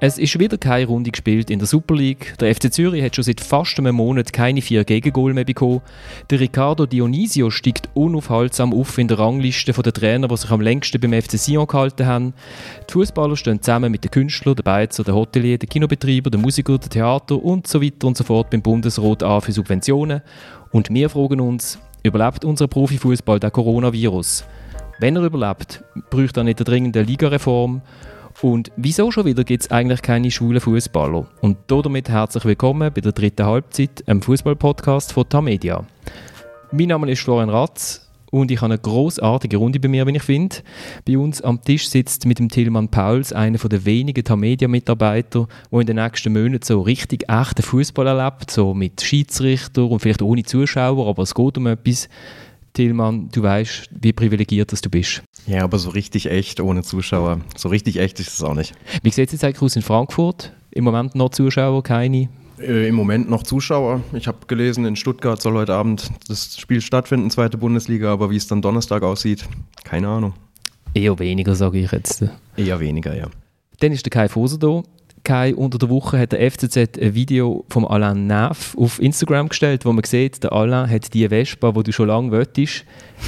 Es ist wieder keine Runde gespielt in der Super League. Der FC Zürich hat schon seit fast einem Monat keine vier Gegengol mehr bekommen. Der Riccardo Dionisio steigt unaufhaltsam auf in der Rangliste der Trainer, die sich am längsten beim FC Sion gehalten haben. Die Fußballer stehen zusammen mit den Künstlern, den Beizer, den Hotelier, den Kinobetreiber, den Musikern, den Theater und so weiter und so fort beim Bundesrat an für Subventionen. Und wir fragen uns, überlebt unser Profifußball den Coronavirus? Wenn er überlebt, bräuchte er nicht eine dringende Ligareform? Und wieso schon wieder gibt es eigentlich keine schwulen Fußballer? Und damit herzlich willkommen bei der dritten Halbzeit, einem Fußball-Podcast von Tamedia. Mein Name ist Florian Ratz und ich habe eine großartige Runde bei mir, wie ich finde. Bei uns am Tisch sitzt mit dem Tilman Pauls einer der wenigen Tamedia-Mitarbeiter, der in den nächsten Monaten so richtig echten Fußball erlebt, so mit Schiedsrichter und vielleicht ohne Zuschauer, aber es geht um etwas. Tilman, du weißt, wie privilegiert du bist. Ja, aber so richtig echt ohne Zuschauer. So richtig echt ist es auch nicht. Wie sieht es jetzt eigentlich aus in Frankfurt? Im Moment noch Zuschauer, keine? Äh, Im Moment noch Zuschauer. Ich habe gelesen, in Stuttgart soll heute Abend das Spiel stattfinden, zweite Bundesliga, aber wie es dann Donnerstag aussieht, keine Ahnung. Eher weniger, sage ich jetzt. Eher weniger, ja. Dann ist der Kai Foser da. Kai, unter der Woche hat der FCZ ein Video vom Alain Neff auf Instagram gestellt, wo man sieht, der Alain hat die Vespa, die du schon lange wolltest.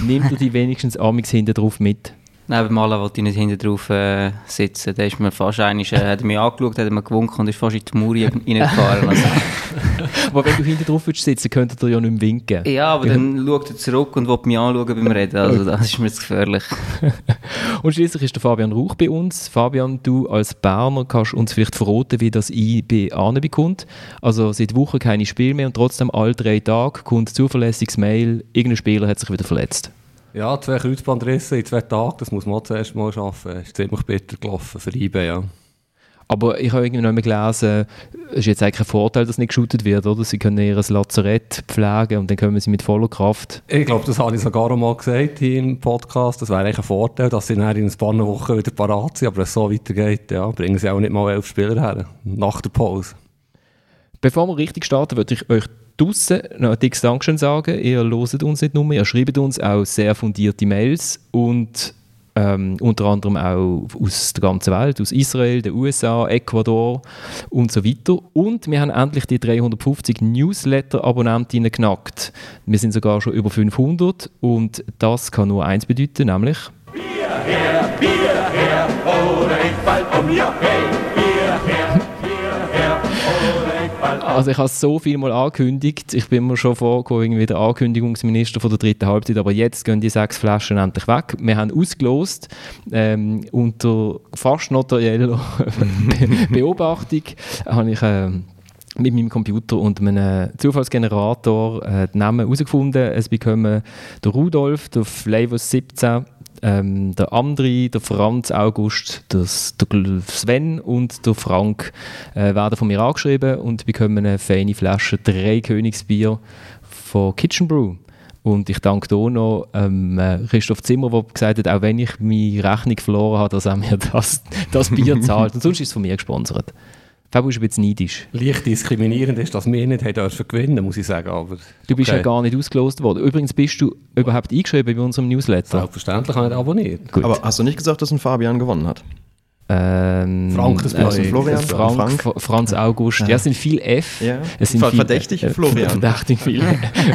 Nimmt er die wenigstens amix hinten drauf mit? Neben dem Alain wollte ich nicht hinten drauf äh, sitzen. Der ist mir fast einig, äh, hat mich angeschaut, hat mir gewunken und ist fast in die Mauer reingefahren. Also. aber wenn du hinten drauf sitzen, könnte er ja nicht mehr winken. Ja, aber dann schaut er zurück und will mich anschauen beim Reden. Also das ist mir zu gefährlich. und schließlich ist der Fabian Rauch bei uns. Fabian, du als Berner kannst uns vielleicht verraten, wie das IB bekommt. Also seit Wochen keine Spiel mehr und trotzdem alle drei Tage kommt zuverlässiges Mail, irgendein Spieler hat sich wieder verletzt. Ja, zwei Kreuzbandrisse in zwei Tagen, das muss man zuerst mal schaffen. Das ist ziemlich bitter gelaufen für IB, ja. Aber ich habe irgendwie noch mal gelesen, es ist jetzt eigentlich ein Vorteil, dass nicht geshootet wird, oder? Sie können ihr Lazarett pflegen und dann kommen sie mit voller Kraft. Ich glaube, das habe ich sogar mal gesagt hier im Podcast. Das wäre eigentlich ein Vorteil, dass sie in ein paar Wochen wieder parat sind. Aber wenn es so weitergeht, ja, bringen sie auch nicht mal elf Spieler her, nach der Pause. Bevor wir richtig starten, würde ich euch draußen noch ein dickes Dankeschön sagen. Ihr loset uns nicht nur, ihr schreibt uns auch sehr fundierte Mails und ähm, unter anderem auch aus der ganzen Welt, aus Israel, den USA, Ecuador und so weiter. Und wir haben endlich die 350 Newsletter-Abonnentinnen geknackt. Wir sind sogar schon über 500 und das kann nur eins bedeuten, nämlich Bier her, Bier her, oder ich fall um, ja, hey, Also ich habe es so viel mal angekündigt. Ich bin mir schon vorgekommen, irgendwie der Ankündigungsminister von der dritten Halbzeit, aber jetzt gehen die sechs Flaschen endlich weg. Wir haben ausgelost ähm, unter fast notarieller Beobachtung habe ich äh, mit meinem Computer und einem Zufallsgenerator äh, die Namen herausgefunden. Es bekommen der Rudolf, der Flavors 17, ähm, der Andri, der Franz August, das, der Sven und der Frank äh, werden von mir angeschrieben und bekommen eine feine Flasche drei Königsbier von Kitchen Brew. Und ich danke auch noch ähm, äh, Christoph Zimmer, der gesagt hat, auch wenn ich meine Rechnung verloren habe, dass er mir das, das Bier zahlt. Und sonst ist es von mir gesponsert. Fabio ist ein bisschen neidisch. Leicht diskriminierend ist, dass wir nicht dürfen gewinnen muss ich sagen. Aber du bist okay. ja gar nicht ausgelost worden. Übrigens bist du überhaupt eingeschrieben bei unserem Newsletter. Selbstverständlich habe ich abonniert. Gut. Aber hast du nicht gesagt, dass ein Fabian gewonnen hat? Ähm, Frank, das äh, Florian, Frank, Frank, Franz August. Ja, es sind viel F. Ja. Es sind verdächtig viel, Florian. Verdächtig viel,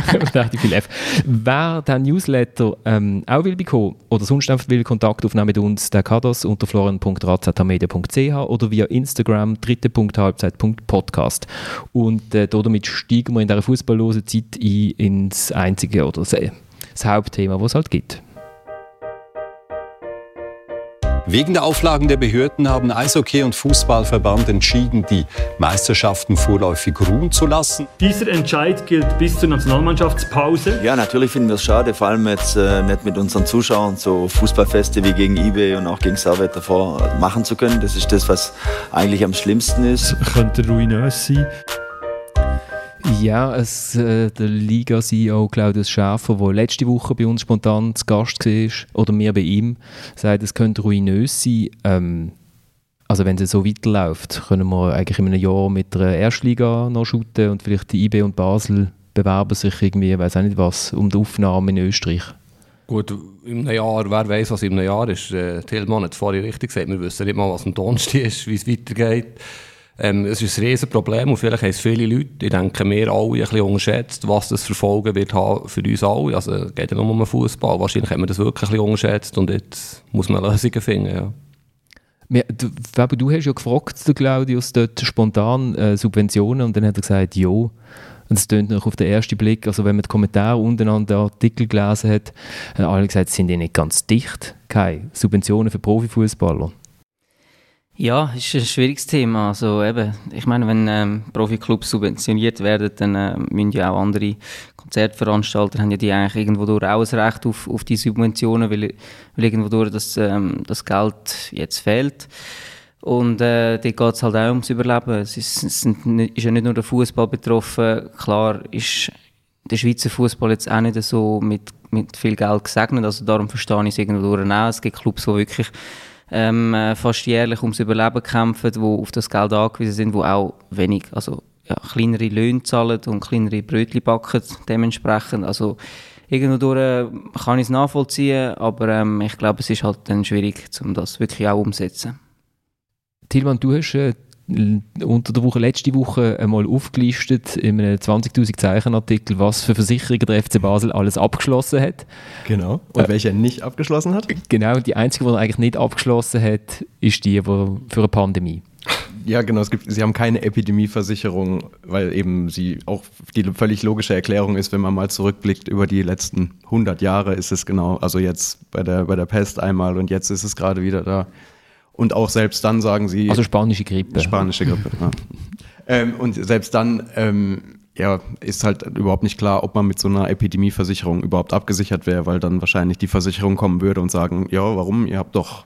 verdächtig viel F. Wer den Newsletter ähm, auch will bekommen oder sonst einfach will Kontakt aufnehmen mit uns, der kann das unter florian.razatamedia.ch oder via Instagram dritte.halbzeit.podcast. Und äh, damit steigen wir in dieser fußballlosen Zeit ein ins einzige oder das Hauptthema, was es halt gibt. Wegen der Auflagen der Behörden haben Eishockey- und Fußballverband entschieden, die Meisterschaften vorläufig ruhen zu lassen. Dieser Entscheid gilt bis zur Nationalmannschaftspause. Ja, natürlich finden wir es schade, vor allem jetzt äh, nicht mit unseren Zuschauern so Fußballfeste wie gegen eBay und auch gegen Servet davor machen zu können. Das ist das, was eigentlich am schlimmsten ist. Es könnte ruinös sein. Ja, es, äh, der Liga-CEO Claudius Schäfer, der letzte Woche bei uns spontan zu Gast war, oder mir bei ihm, sagt, es könnte ruinös sein. Ähm, also wenn es so weiterläuft, können wir eigentlich in einem Jahr mit der Erstliga noch shooten und vielleicht die IB und Basel bewerben sich irgendwie, weiß auch nicht was, um die Aufnahme in Österreich. Gut, in einem Jahr, wer weiß, was in einem Jahr ist. Äh, Tillmann hat es vorhin richtig gesagt, wir wissen nicht mal, was am Donnerstag ist, wie es weitergeht. Ähm, es ist ein Riesenproblem und vielleicht haben es viele Leute, ich denke, wir alle ein bisschen unterschätzt, was das für Folgen wird haben für uns alle. Also es geht ja nur um Fußball. Wahrscheinlich haben wir das wirklich ein bisschen unterschätzt und jetzt muss man Lösungen finden. Ja. Wir, du, du hast ja gefragt, Claudius, dort spontan äh, Subventionen und dann hat er gesagt, ja. Und es tönt noch auf den ersten Blick, also wenn man die Kommentare unten an Artikel gelesen hat, haben alle gesagt, sind die nicht ganz dicht, keine Subventionen für Profifußballer. Ja, ist ein schwieriges Thema. Also eben, ich meine, wenn ähm, Profiklubs subventioniert werden, dann äh, müssen ja auch andere Konzertveranstalter haben ja die eigentlich irgendwo durch auch ein Recht auf, auf die Subventionen, weil, weil irgendwo durch das, ähm, das Geld jetzt fehlt. Und äh, dort geht es halt auch ums Überleben. Es ist, es ist ja nicht nur der Fußball betroffen. Klar ist der Schweizer Fußball jetzt auch nicht so mit, mit viel Geld gesegnet. Also darum verstehe ich es irgendwo durch. Es gibt Clubs, die wirklich ähm, äh, fast jährlich ums Überleben kämpfen, die auf das Geld angewiesen sind, die auch wenig, also ja, kleinere Löhne zahlen und kleinere Brötchen backen dementsprechend. Also irgendwo äh, kann ich es nachvollziehen, aber ähm, ich glaube, es ist halt dann schwierig, um das wirklich auch umzusetzen. Tilman, du hast äh, unter der Woche, letzte Woche einmal aufgelistet in einem 20.000 Zeichen Artikel, was für Versicherungen der FC Basel alles abgeschlossen hat. Genau. Und äh, welche er nicht abgeschlossen hat? Genau, die einzige, die er eigentlich nicht abgeschlossen hat, ist die für eine Pandemie. Ja, genau. Es gibt, sie haben keine Epidemieversicherung, weil eben sie auch die völlig logische Erklärung ist, wenn man mal zurückblickt über die letzten 100 Jahre, ist es genau, also jetzt bei der, bei der Pest einmal und jetzt ist es gerade wieder da. Und auch selbst dann sagen sie. Also spanische Grippe. Spanische Grippe, ja. ähm, und selbst dann ähm, ja, ist halt überhaupt nicht klar, ob man mit so einer Epidemieversicherung überhaupt abgesichert wäre, weil dann wahrscheinlich die Versicherung kommen würde und sagen, ja, warum? Ihr habt doch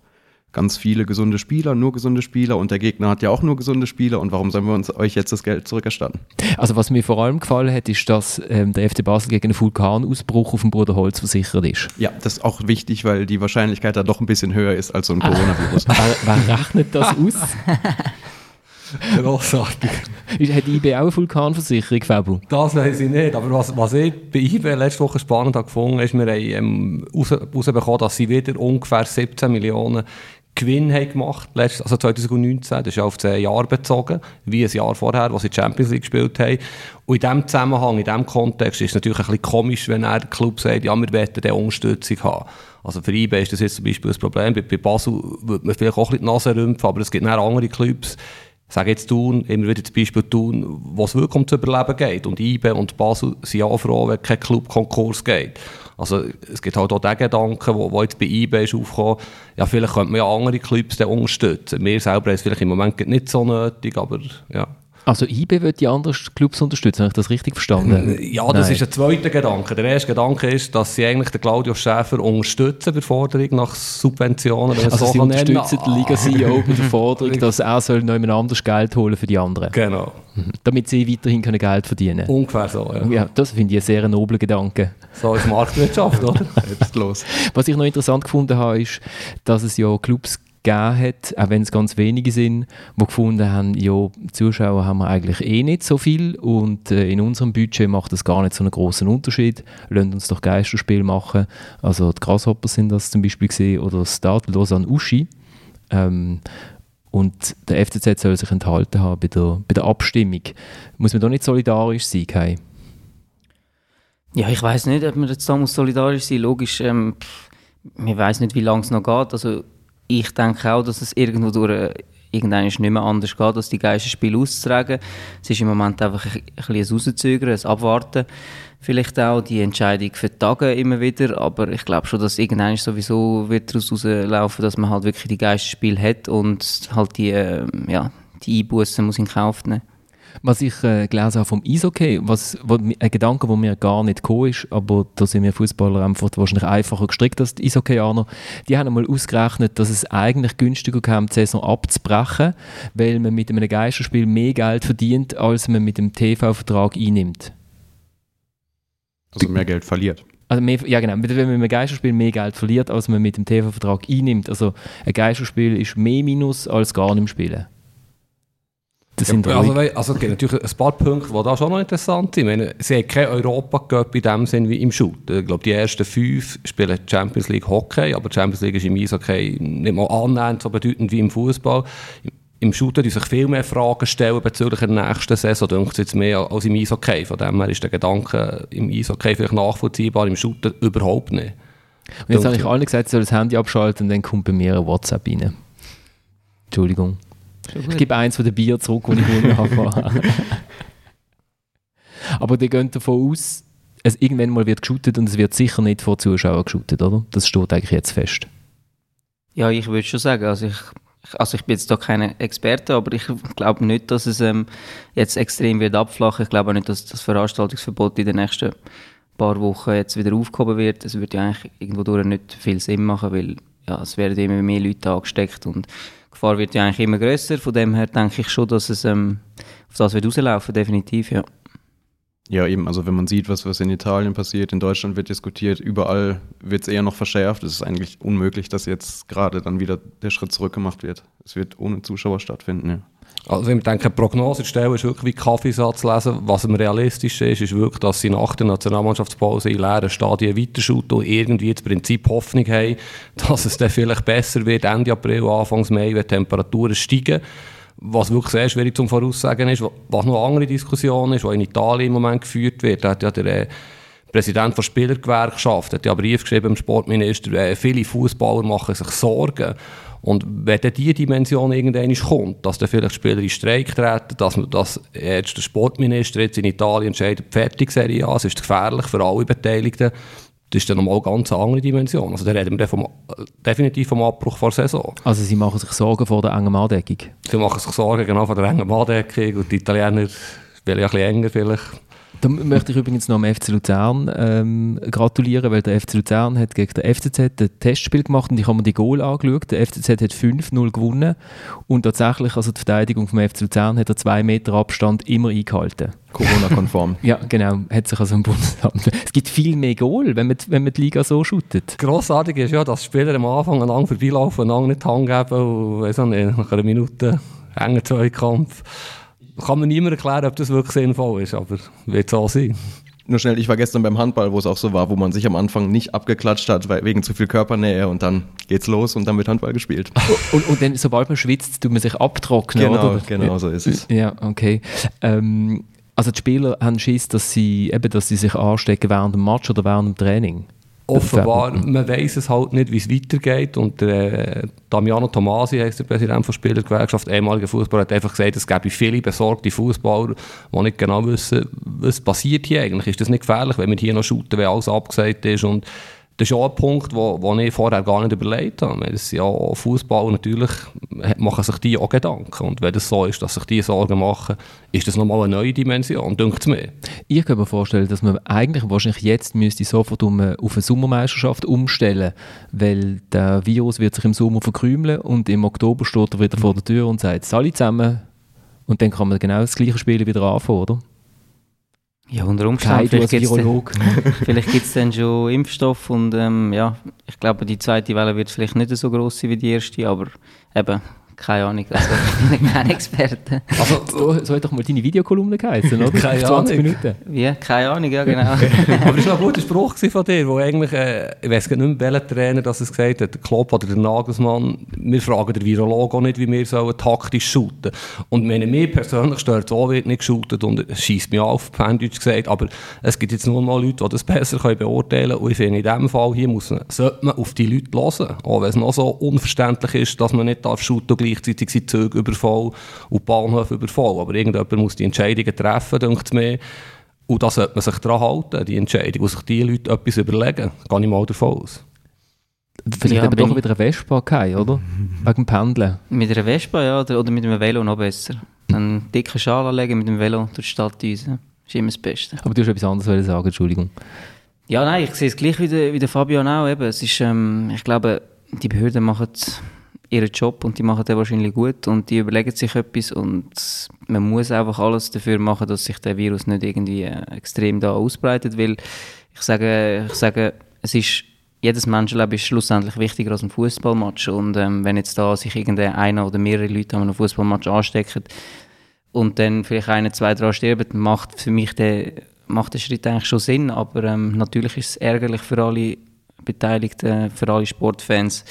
ganz viele gesunde Spieler, nur gesunde Spieler und der Gegner hat ja auch nur gesunde Spieler und warum sollen wir uns euch jetzt das Geld zurückerstatten? Also was mir vor allem gefallen hat, ist, dass ähm, der FC Basel gegen einen Vulkanausbruch auf dem Bruderholz versichert ist. Ja, das ist auch wichtig, weil die Wahrscheinlichkeit da doch ein bisschen höher ist als so ein Coronavirus. wer, wer rechnet das aus? Grossartig. Hat IB auch eine Vulkanversicherung, Fabio? Das weiß ich nicht, aber was, was ich bei IB letzte Woche spannend habe gefunden ist, wir haben ähm, herausbekommen, dass sie wieder ungefähr 17 Millionen Gewinn haben gemacht also 2019, das ist ja auf 10 Jahre bezogen, wie ein Jahr vorher, als sie Champions League gespielt haben. Und in diesem Zusammenhang, in diesem Kontext ist es natürlich ein bisschen komisch, wenn er der Club sagt, ja, wir wollen diese Unterstützung haben. Also für IB ist das jetzt zum Beispiel ein Problem. Bei, bei Basel würde man vielleicht auch ein bisschen die Nase rümpfen, aber es gibt auch andere Clubs, sage jetzt Thun, immer wieder das Beispiel Thun, wo es wirklich ums Überleben geht. Und IB und Basel sind auch froh, wenn kein Club-Konkurs geht. Also es gibt halt auch den Gedanken, wo jetzt bei IB ist aufgekommen, ja vielleicht könnte man ja andere Clubs unterstützen. Wir selber haben es vielleicht im Moment nicht so nötig, aber ja. Also IB wird die anderen Clubs unterstützen, habe ich das richtig verstanden? Ja, das Nein. ist ein zweiter Gedanke. Der erste Gedanke ist, dass sie eigentlich den Claudio Schäfer unterstützen bei der Forderung nach Subventionen. Also so sie unterstützen den Liga-CEO bei der Forderung, dass er soll noch jemand anders Geld holen für die anderen. Genau. Mhm. Damit sie weiterhin können Geld verdienen können. Ungefähr so, ja. ja das finde ich einen sehr noblen Gedanke. So ist Marktwirtschaft, oder? Jetzt los. Was ich noch interessant gefunden habe, ist, dass es ja Clubs gegeben hat, auch wenn es ganz wenige sind, die gefunden haben, ja, Zuschauer haben wir eigentlich eh nicht so viel und äh, in unserem Budget macht das gar nicht so einen großen Unterschied. Lasst uns doch Geisterspiel machen. Also die Grasshoppers sind das zum Beispiel gesehen oder das Start Lausanne Uschi. Ähm, und der FCZ soll sich enthalten haben bei der, bei der Abstimmung. Muss man da nicht solidarisch sein, Kai? Ja, ich weiß nicht, ob man jetzt da solidarisch sein muss. Logisch, ähm, ich weiß nicht, wie lange es noch geht. Also ich denke auch, dass es irgendwo durch äh, irgendwann nicht mehr anders geht, als die Geisterspiele auszutragen. Es ist im Moment einfach ein, ein, ein Rauszögern, ein Abwarten. Vielleicht auch die Entscheidung für die Tage immer wieder, aber ich glaube schon, dass irgendwann sowieso wird daraus rauslaufen, dass man halt wirklich die Geisterspiele hat und halt die, äh, ja, die Einbußen muss in Kauf nehmen was ich äh, gelesen habe vom Eishockey, was, wo, ein Gedanke, der mir gar nicht gekommen ist, aber da sind wir Fußballer einfach wahrscheinlich einfacher gestrickt als die Eishockeyaner, die haben einmal ausgerechnet, dass es eigentlich günstiger kam, die Saison abzubrechen, weil man mit einem Geisterspiel mehr Geld verdient, als man mit dem TV-Vertrag einnimmt. Also mehr Geld verliert. Also mehr, ja genau, wenn man mit einem Geisterspiel mehr Geld verliert, als man mit dem TV-Vertrag einnimmt. Also ein Geisterspiel ist mehr Minus als gar nicht spielen. Das sind Ja, also, also es gibt natürlich ein paar Punkte, die da schon noch interessant sind. Ich meine, sie haben kein Europa-Cup in dem Sinn wie im Shoot. Ich glaube, die ersten fünf spielen Champions League Hockey, aber Champions League ist im Eishockey nicht mal annähernd so bedeutend wie im Fußball. Im Shooter die sich viel mehr Fragen stellen bezüglich der nächsten Saison, denke ich jetzt mehr als im Eishockey. Von dem her ist der Gedanke im Eishockey vielleicht nachvollziehbar, im Shooter überhaupt nicht. Und jetzt habe ich allen gesagt, sie sollen das Handy abschalten und dann kommt bei mir ein WhatsApp rein. Entschuldigung. Ich gebe eins von den Bier zurück, die ich gewonnen habe. Aber die gehen davon aus, es irgendwann mal wird geshootet und es wird sicher nicht vor Zuschauern geshootet, oder? Das steht eigentlich jetzt fest. Ja, ich würde schon sagen, also ich, also ich bin jetzt da kein Experte, aber ich glaube nicht, dass es ähm, jetzt extrem wird abflachen. Ich glaube auch nicht, dass das Veranstaltungsverbot in den nächsten paar Wochen jetzt wieder aufgehoben wird. Es würde ja eigentlich irgendwo durch nicht viel Sinn machen, weil ja, es werden immer mehr Leute angesteckt und Gefahr wird ja eigentlich immer größer. Von dem her denke ich schon, dass es ähm, auf das wird rauslaufen, definitiv, ja. Ja, eben, also wenn man sieht, was, was in Italien passiert, in Deutschland wird diskutiert, überall wird es eher noch verschärft. Es ist eigentlich unmöglich, dass jetzt gerade dann wieder der Schritt zurück gemacht wird. Es wird ohne Zuschauer stattfinden, ja. Also ich denke, Prognose zu stellen ist wirklich wie Kaffeesatz lesen. Was am realistischsten ist, ist wirklich, dass sie nach der Nationalmannschaftspause in leeren Stadien weiterschuten und irgendwie das Prinzip Hoffnung haben, dass es dann vielleicht besser wird Ende April, Anfang Mai, wenn die Temperaturen steigen. Was wirklich sehr schwierig zum Voraussagen ist, was noch eine andere Diskussion ist, die in Italien im Moment geführt wird, da hat ja der äh, Präsident der Spielergewerkschaft hat ja einen Brief geschrieben dem Sportminister, äh, viele Fußballer machen sich Sorgen. Und wenn dann diese Dimension irgendwann kommt, dass dann vielleicht Spieler in Streik treten, dass, dass jetzt der Sportminister jetzt in Italien entscheidet, fertig Serie A, es ist gefährlich für alle Beteiligten, das ist dann nochmal eine ganz andere Dimension. Also da reden wir dann vom, definitiv vom Abbruch vor der Saison. Also sie machen sich Sorgen vor der engen Andeckung. Sie machen sich Sorgen genau von der engen Manndeckung und die Italiener spielen ja ein bisschen enger vielleicht. Da möchte ich übrigens noch am FC Luzern ähm, gratulieren, weil der FC Luzern hat gegen den FCZ ein Testspiel gemacht und ich habe mir die Goal angeschaut. Der FCZ hat 5-0 gewonnen und tatsächlich, also die Verteidigung vom FC Luzern hat er zwei Meter Abstand immer eingehalten. Corona-konform. Ja, genau, hat sich also im Bundesamt. Es gibt viel mehr Goal, wenn man, wenn man die Liga so shootet. Grossartig ist ja, dass Spieler am Anfang aneinander vorbeilaufen, einander nicht die Hand geben und weiss nicht, nach einer Minute enger Zweikampf. Kann mir niemand erklären, ob das wirklich sinnvoll ist, aber wird so sein. Nur schnell, ich war gestern beim Handball, wo es auch so war, wo man sich am Anfang nicht abgeklatscht hat, weil, wegen zu viel Körpernähe und dann geht's los und dann wird Handball gespielt. Und, und dann, sobald man schwitzt, tut man sich abtrocknen, genau, oder? genau so ist es. Ja, okay. Ähm, also die Spieler haben Schiss, dass sie, eben, dass sie sich anstecken während dem Match oder während dem Training. Offenbar, man weiß es halt nicht, wie es weitergeht. Und der äh, Damiano Tomasi, heisst der Präsident der Spielergewerkschaft, ehemaliger Fußballer, hat einfach gesagt, es gäbe viele besorgte Fußballer, die nicht genau wissen, was passiert hier eigentlich. Ist das nicht gefährlich, wenn wir hier noch shooten, wenn alles abgesagt ist? Und das ist auch ein Punkt, wo ich vorher gar nicht überlegt habe. Das ja auch Fußballer, natürlich machen sich die auch Gedanken. Und wenn das so ist, dass sich die Sorgen machen, ist das nochmal eine neue Dimension, denkt mir. Ich kann mir vorstellen, dass man eigentlich wahrscheinlich jetzt müsste sofort um, äh, auf eine Sommermeisterschaft umstellen, weil der Virus wird sich im Sommer verkrümeln und im Oktober steht er wieder vor der Tür und sagt, alle zusammen und dann kann man genau das gleiche Spiel wieder anfangen, oder? Ja, unter Umständen. Vielleicht gibt's gibt es dann schon Impfstoff und ähm, ja, ich glaube, die zweite Welle wird vielleicht nicht so groß sein wie die erste, aber eben, keine Ahnung, also ich bin kein Experte. Also, so, so hat doch mal deine Videokolumne geheißen, oder? Keine 20 Ahnung. Minuten. Wie? Keine Ahnung, ja genau. Aber das war ein guter Spruch von dir, wo eigentlich, äh, ich weiß nicht mehr, welcher Trainer das es gesagt hat, der Klopp oder der Nagelsmann, wir fragen den Virologen auch nicht, wie wir sollen taktisch shooten. Und wenn mir persönlich stört, so wird nicht geshootet und es scheisst mich auf, Pendeutsch gesagt, aber es gibt jetzt nur mal Leute, die das besser können beurteilen können und ich finde, in diesem Fall hier muss man, sollte man auf die Leute hören, auch wenn es noch so unverständlich ist, dass man nicht darf shooten und gleichzeitig sind Züge übervoll und Bahnhöfe übervoll, aber irgendjemand muss die Entscheidungen treffen, denkt mir, und da sollte man sich daran halten, die Entscheidung, wo sich die Leute etwas überlegen. Gehe ich mal davon aus. Vielleicht Ja, hat man bin doch ich- wieder eine Vespa gehabt, oder? Wegen dem Pendeln. mit einer Vespa, ja, oder, oder mit einem Velo noch besser. Einen dicken Schal anlegen mit dem Velo durch die Stadt düsen. Ist immer das Beste. Aber du hast etwas anderes wollen sagen, Entschuldigung. Ja, nein, ich sehe es gleich wie der, wie der Fabian auch. Eben. Es ist, ähm, ich glaube, die Behörden machen ihren Job und die machen den wahrscheinlich gut und die überlegen sich etwas und man muss einfach alles dafür machen, dass sich der Virus nicht irgendwie äh, extrem da ausbreitet, weil ich sage, ich sage, es ist jedes Menschenleben ist schlussendlich wichtiger als ein Fußballmatch und ähm, wenn jetzt da sich irgendeiner oder mehrere Leute an einem Fußballmatch anstecken und dann vielleicht eine, zwei daran sterben, macht für mich der, macht der Schritt eigentlich schon Sinn. Aber ähm, natürlich ist es ärgerlich für alle Beteiligten, für alle Sportfans.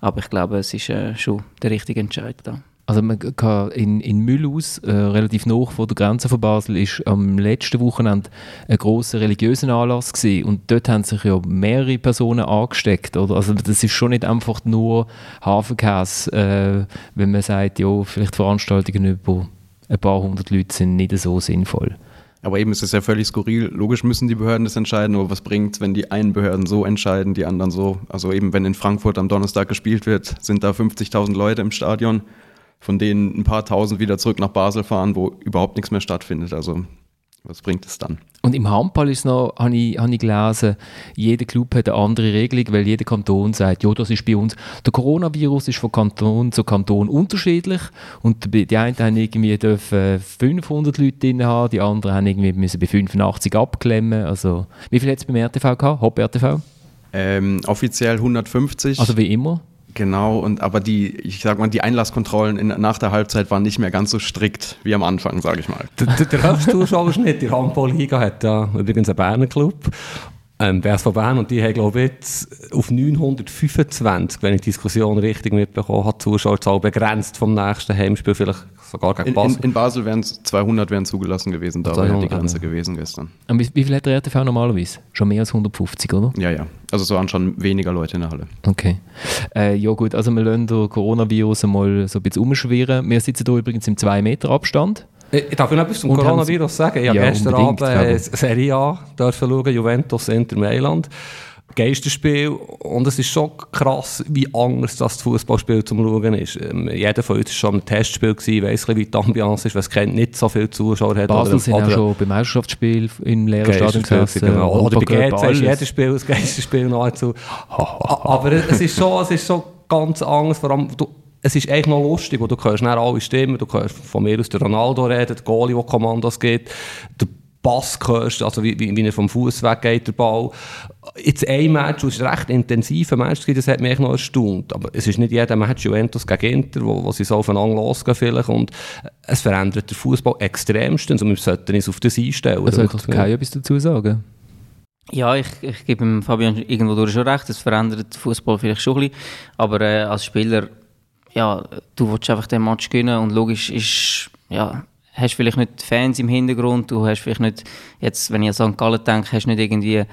Aber ich glaube, es ist äh, schon der richtige Entscheid da. Also man kann in, in Mühlhaus, äh, relativ nah vor der Grenze von Basel, ist am letzten Wochenende ein grosser religiöser Anlass gewesen. und dort haben sich ja mehrere Personen angesteckt. Oder? Also das ist schon nicht einfach nur Hafenkäse, äh, wenn man sagt, ja, vielleicht Veranstaltungen über ein paar hundert Leute sind nicht so sinnvoll. Aber eben ist es ja völlig skurril. Logisch müssen die Behörden das entscheiden, aber was bringt es, wenn die einen Behörden so entscheiden, die anderen so? Also eben, wenn in Frankfurt am Donnerstag gespielt wird, sind da 50.000 Leute im Stadion von denen ein paar tausend wieder zurück nach Basel fahren, wo überhaupt nichts mehr stattfindet. Also was bringt es dann? Und im Handball ist noch, habe ich, hab ich gelesen, jeder Club hat eine andere Regelung, weil jeder Kanton sagt, ja, das ist bei uns, der Coronavirus ist von Kanton zu Kanton unterschiedlich und die einen haben irgendwie dürfen 500 Leute drin haben, die anderen haben irgendwie müssen bei 85 abklemmen. Also, wie viel hat es beim RTV gehabt, Hop RTV? Ähm, offiziell 150. Also wie immer? Genau, und aber die, ich sag mal, die Einlasskontrollen in, nach der Halbzeit waren nicht mehr ganz so strikt wie am Anfang, sage ich mal. Der, der, der Hauptzuschauerschnitt der Handball-Liga hat ja übrigens einen Berner Club ähm, BSV Bern und die haben, glaube ich, jetzt auf 925, wenn ich die Diskussion richtig mitbekommen habe, Zuschauerzahl begrenzt vom nächsten Heimspiel, vielleicht sogar gegen Basel. In, in, Basel wären es 200 wären zugelassen gewesen, da wäre die Grenze ja. gewesen gestern. Und wie, wie viel hat der RTV normalerweise? Schon mehr als 150, oder? Ja, ja. Also es waren schon weniger Leute in der Halle. Okay. Äh, ja gut, also wir lassen den Coronavirus mal so ein bisschen umschwirren. Wir sitzen hier übrigens im 2 Meter Abstand. Ich darf noch etwas zum Coronavirus sagen? Ich habe ja, gestern Abend äh, Serie A schauen, Juventus Inter Mailand. Geisterspiel und es ist schon krass, wie anders das Fußballspiel zum Schauen ist. Ähm, jeder von uns war schon im Testspiel, gewesen, weiss wie die Ambiance ist, weil es kennt nicht so viele Zuschauer hat. Basel oder, sind oder, auch schon beim Meisterschaftsspiel im leeren Stadion gesessen. Genau. Oder, bei GC ist jedes Spiel das Geisterspiel nahezu. Aber es ist schon, es ist schon ganz anders, vor allem, du, es ist eigentlich noch lustig, wo du hörst nicht alle Stimmen, du hörst von mir aus der Ronaldo reden, der Goalie, der Kommandos gibt, der Pass hörst, also wie, wie, wie er vom Fuß weggeht, der Ball. Jetzt ein Match, das ist ein recht intensiver Match, das hat mich noch erstaunt. Aber es ist nicht jeder Match Juventus gegen Inter, wo, wo sie so aufeinander losgehen vielleicht. Und es verändert den Fußball extremstens und wir sollten uns auf das einstellen. Also ich kann etwas dazu sagen. Ja, ich, ich gebe Fabian irgendwo durch schon recht, es verändert den Fußball vielleicht schon ein bisschen. Aber äh, als Spieler ja, du willst einfach den Match gewinnen und logisch ist, ja, hast vielleicht nicht Fans im Hintergrund, du hast vielleicht nicht, jetzt, wenn ich an St. Gallen denke, hast nicht irgendwie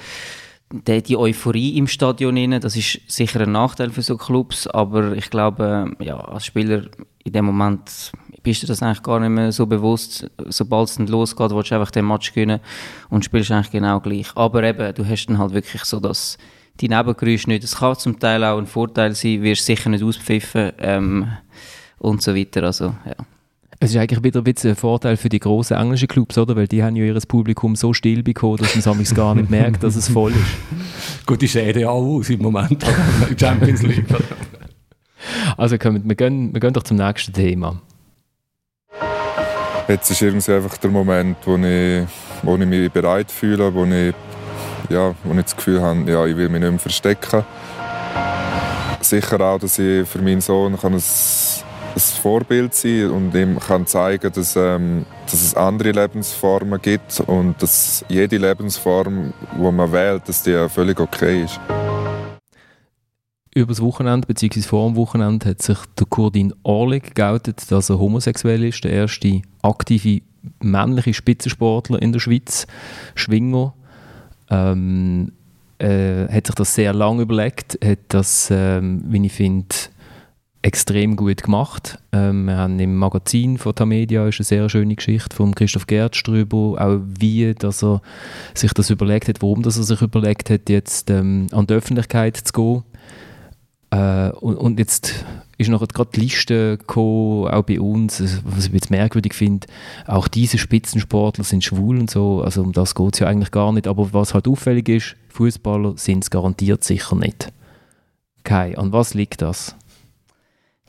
die, die Euphorie im Stadion rein. Das ist sicher ein Nachteil für so Clubs, aber ich glaube, ja, als Spieler in dem Moment bist du das eigentlich gar nicht mehr so bewusst. Sobald es dann losgeht, willst du einfach den Match gewinnen und spielst eigentlich genau gleich. Aber eben, du hast dann halt wirklich so das die Nebengeräusche nicht. Das kann zum Teil auch ein Vorteil sein, wirst sicher nicht auspfiffen ähm, und so weiter. Also, ja. Es ist eigentlich wieder ein bisschen ein Vorteil für die grossen englischen Clubs, oder? Weil die haben ja ihr Publikum so still bekommen, dass man es gar nicht merkt, dass es voll ist. Gut, die sehen ja auch aus im Moment in Champions League. also kommen, wir, gehen, wir gehen doch zum nächsten Thema. Jetzt ist irgendwie einfach der Moment, wo ich, wo ich mich bereit fühle, wo ich ja, wo ich das Gefühl habe, ja, ich will mich nicht mehr verstecken. Sicher auch, dass ich für meinen Sohn kann ein, ein Vorbild sein und ihm kann zeigen, dass, ähm, dass es andere Lebensformen gibt und dass jede Lebensform, die man wählt, dass die völlig okay ist. Über das Wochenende bzw. vor dem Wochenende hat sich der Kurdin Orlik geoutet, dass er homosexuell ist, der erste aktive männliche Spitzensportler in der Schweiz, Schwinger ähm, äh, hat sich das sehr lange überlegt, hat das, ähm, wie ich finde, extrem gut gemacht. Ähm, wir haben im Magazin von Tamedia ist eine sehr schöne Geschichte von Christoph Gertz drüber, auch wie dass er sich das überlegt hat, warum dass er sich überlegt hat, jetzt ähm, an die Öffentlichkeit zu gehen. Äh, und, und, jetzt ist noch gerade die Liste gekommen, auch bei uns, was ich jetzt merkwürdig finde, auch diese Spitzensportler sind schwul und so, also um das geht es ja eigentlich gar nicht, aber was halt auffällig ist, Fußballer sind es garantiert sicher nicht. Kai, an was liegt das?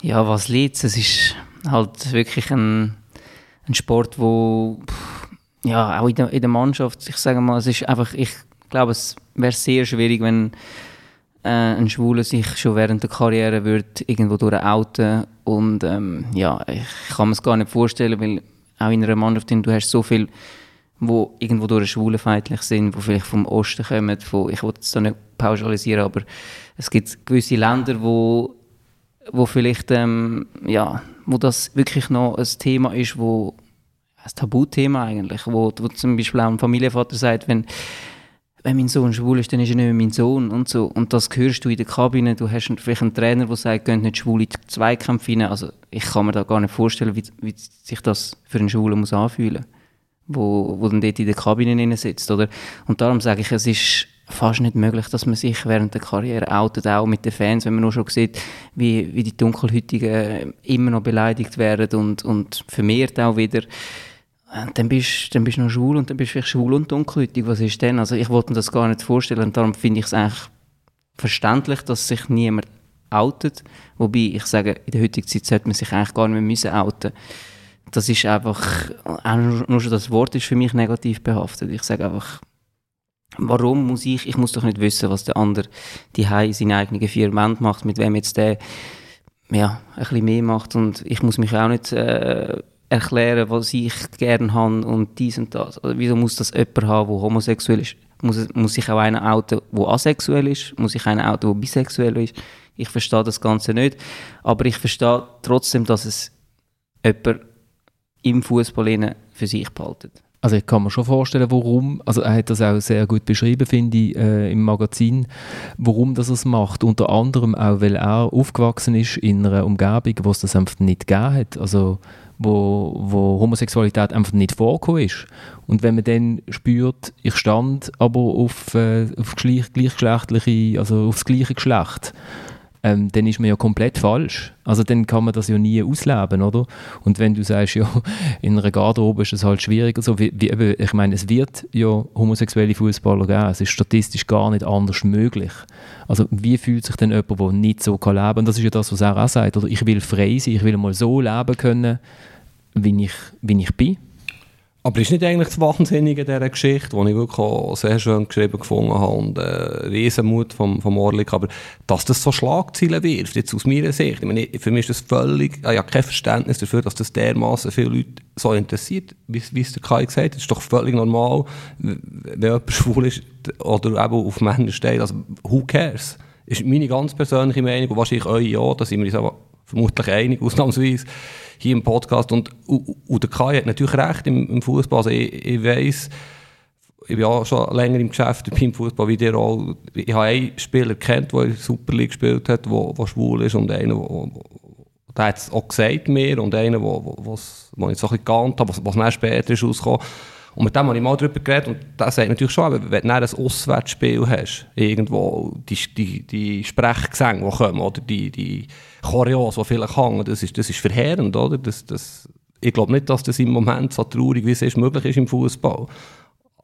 Ja, was liegt es? Es ist halt wirklich ein, ein Sport, wo ja, auch in der, in der Mannschaft, ich sage mal, es ist einfach, ich glaube, es wäre sehr schwierig, wenn äh, ein Schwuler sich schon während der Karriere wird irgendwo durch outen und ähm, ja, ich kann mir es gar nicht vorstellen, weil auch in einer Mannschaft, du hast so viel, wo irgendwo durch schwulenfeindlich sind, wo vielleicht vom Osten kommen, von, ich will es da nicht pauschalisieren, aber es gibt gewisse Länder, wo, wo vielleicht, ähm, ja, wo das wirklich noch ein Thema ist, wo ein Tabuthema eigentlich, wo, wo zum Beispiel auch ein Familienvater sagt, wenn wenn mein Sohn schwul ist, dann ist er nicht mehr mein Sohn und so. Und das hörst du in der Kabine. Du hast vielleicht einen Trainer, der sagt, geht nicht schwul in die Zweikämpfe rein. Also ich kann mir da gar nicht vorstellen, wie, wie sich das für einen Schwulen muss anfühlen wo, wo dann dort in der Kabine sitzt, oder? Und darum sage ich, es ist fast nicht möglich, dass man sich während der Karriere outet, auch mit den Fans, wenn man nur schon sieht, wie, wie die Dunkelhütigen immer noch beleidigt werden und, und vermehrt auch wieder dann bist, dann bist du noch schwul und dann bist du vielleicht schwul und dunkelhäutig. Was ist denn? Also ich wollte mir das gar nicht vorstellen und darum finde ich es eigentlich verständlich, dass sich niemand outet. Wobei ich sage, in der heutigen Zeit sollte man sich eigentlich gar nicht mehr müssen outen. Das ist einfach, nur schon das Wort ist für mich negativ behaftet. Ich sage einfach, warum muss ich, ich muss doch nicht wissen, was der andere die in seinen eigenen vier Wände macht, mit wem jetzt der ja, ein bisschen mehr macht und ich muss mich auch nicht äh, erklären, was ich gerne habe und dies und das. Oder wieso muss das jemand haben, der homosexuell ist? Muss, muss ich auch einen outen, der asexuell ist? Muss ich einen outen, der bisexuell ist? Ich verstehe das Ganze nicht. Aber ich verstehe trotzdem, dass es jemand im Fußball für sich behaltet. Also ich kann mir schon vorstellen, warum, also er hat das auch sehr gut beschrieben, finde ich, äh, im Magazin, warum das es macht. Unter anderem auch, weil er aufgewachsen ist in einer Umgebung, wo es das einfach nicht gegeben hat. Also wo, wo Homosexualität einfach nicht vorgekommen ist. Und wenn man dann spürt, ich stand aber auf, äh, auf gleich, gleichgeschlechtliche, also aufs gleiche Geschlecht, ähm, dann ist man ja komplett falsch. Also dann kann man das ja nie ausleben, oder? Und wenn du sagst, ja, in einer Garderobe ist es halt schwieriger, so wie, wie ich meine, es wird ja homosexuelle Fußballer geben, es ist statistisch gar nicht anders möglich. Also wie fühlt sich denn jemand, der nicht so kann leben kann? Das ist ja das, was er auch sagt, oder? Ich will frei sein, ich will mal so leben können, wie ich, wie ich bin. Aber ist nicht eigentlich das Wahnsinnige in dieser Geschichte, die ich wirklich sehr schön geschrieben gefunden habe und äh, Riesenmut vom, vom Orlik, aber dass das so Schlagzeilen wirft, jetzt aus meiner Sicht, ich meine, für mich ist das völlig, ich habe kein Verständnis dafür, dass das dermaßen viele Leute so interessiert, wie, wie es der Kai gesagt hat, es ist doch völlig normal, wenn jemand schwul ist oder eben auf Männer steht, also who cares? Ist meine ganz persönliche Meinung und wahrscheinlich eure ja, da sind wir uns aber vermutlich einig, ausnahmsweise hier im Podcast. Und, und, der Kai hat natürlich recht im, im Fußball. Also ich, ich weiss, ich bin ja schon länger im Geschäft beim Fußball wie dir auch. Ich habe einen Spieler kennt, der in der Super League gespielt hat, der schwul ist und einen, wo, der hat es auch gesagt mir und einen, wo, wo, was, wo ich so ein bisschen geahnt habe, was, was später ist rausgekommen. Und mit dem habe ich mal darüber geredet und der sagt natürlich schon, wenn du ein Auswärtsspiel hast, irgendwo die, die, die Sprechgesänge, die kommen, oder die, die Choreos, die vielleicht hängen, das ist, das ist verheerend, oder? Das, das, ich glaube nicht, dass das im Moment so traurig wie es ist, möglich ist im Fußball.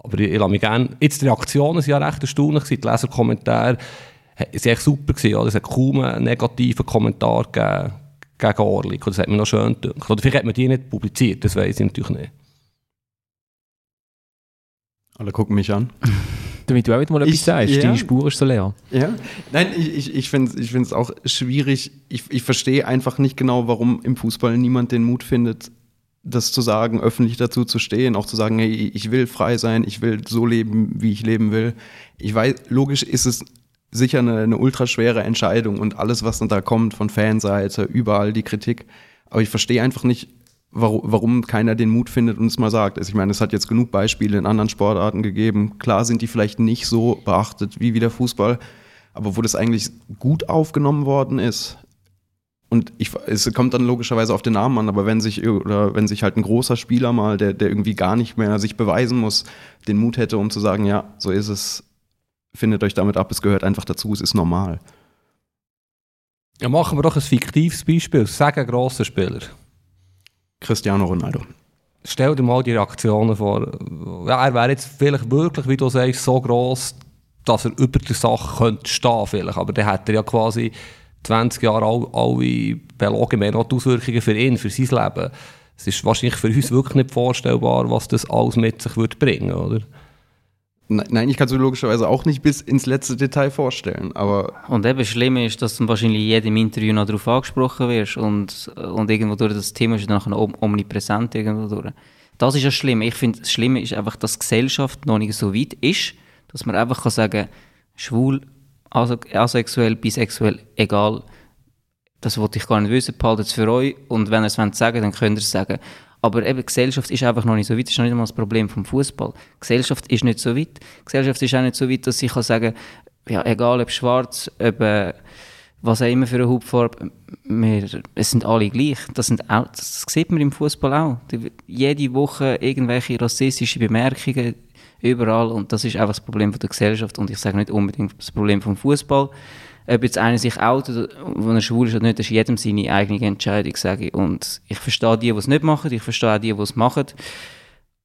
Aber ich, ich lasse mich gerne... Jetzt die Reaktionen waren ja recht erstaunlich, die Leserkommentare waren super gewesen, oder? Es hat kaum einen negativen Kommentar gegeben gegen Orlik. Das hat mir noch schön gedacht. Oder vielleicht hat man die nicht publiziert, das weiß ich natürlich nicht. Alle gucken mich an. Damit du auch mal etwas ich, sagst, ja. deine Spur ist so leer. Ja, nein, ich, ich, ich finde es ich auch schwierig. Ich, ich verstehe einfach nicht genau, warum im Fußball niemand den Mut findet, das zu sagen, öffentlich dazu zu stehen, auch zu sagen, hey, ich will frei sein, ich will so leben, wie ich leben will. Ich weiß, logisch ist es sicher eine, eine ultraschwere Entscheidung und alles, was dann da kommt von Fanseite, überall die Kritik. Aber ich verstehe einfach nicht, warum, keiner den Mut findet und es mal sagt. Also ich meine, es hat jetzt genug Beispiele in anderen Sportarten gegeben. Klar sind die vielleicht nicht so beachtet wie, wie der Fußball, aber wo das eigentlich gut aufgenommen worden ist. Und ich, es kommt dann logischerweise auf den Namen an, aber wenn sich, oder wenn sich halt ein großer Spieler mal, der, der irgendwie gar nicht mehr sich beweisen muss, den Mut hätte, um zu sagen, ja, so ist es, findet euch damit ab, es gehört einfach dazu, es ist normal. Ja, machen wir doch ein fiktives Beispiel. Sagen großer Spieler. Cristiano Ronaldo. Stell dir mal die Reaktionen vor. Ja, er wäre jetzt vielleicht wirklich, wie du sagst, so groß, dass er über der Sache könnte stehen vielleicht. Aber dann hat er ja quasi 20 Jahre all, alle belogen, mehr noch die Auswirkungen für ihn, für sein Leben. Es ist wahrscheinlich für uns wirklich nicht vorstellbar, was das alles mit sich würde bringen, oder? Nein, ich kann es mir logischerweise auch nicht bis ins letzte Detail vorstellen, aber... Und eben schlimm ist, dass du wahrscheinlich in jedem Interview noch darauf angesprochen wirst und, und irgendwo durch das Thema ist dann nachher omnipräsent irgendwo durch. Das ist ja schlimm. Ich finde, das Schlimme ist einfach, dass die Gesellschaft noch nicht so weit ist, dass man einfach kann sagen schwul, asexuell, bisexuell, egal, das wollte ich gar nicht wissen, behaltet es für euch und wenn ihr es sagen dann könnt ihr es sagen. Aber eben, Gesellschaft ist einfach noch nicht so weit. Das ist noch nicht einmal das Problem vom Fußball. Gesellschaft ist nicht so weit. Gesellschaft ist auch nicht so weit, dass ich kann sagen ja, egal ob schwarz, ob äh, was auch immer für eine Hautfarbe, wir, es sind alle gleich. Das, sind auch, das sieht man im Fußball auch. Die, jede Woche irgendwelche rassistische Bemerkungen überall und das ist einfach das Problem von der Gesellschaft und ich sage nicht unbedingt das Problem vom Fußball ob jetzt einer sich outet, wenn er schwul ist oder nicht, das ist jedem seine eigene Entscheidung, sage ich. Und ich verstehe die, die es nicht machen, ich verstehe auch die, die es machen.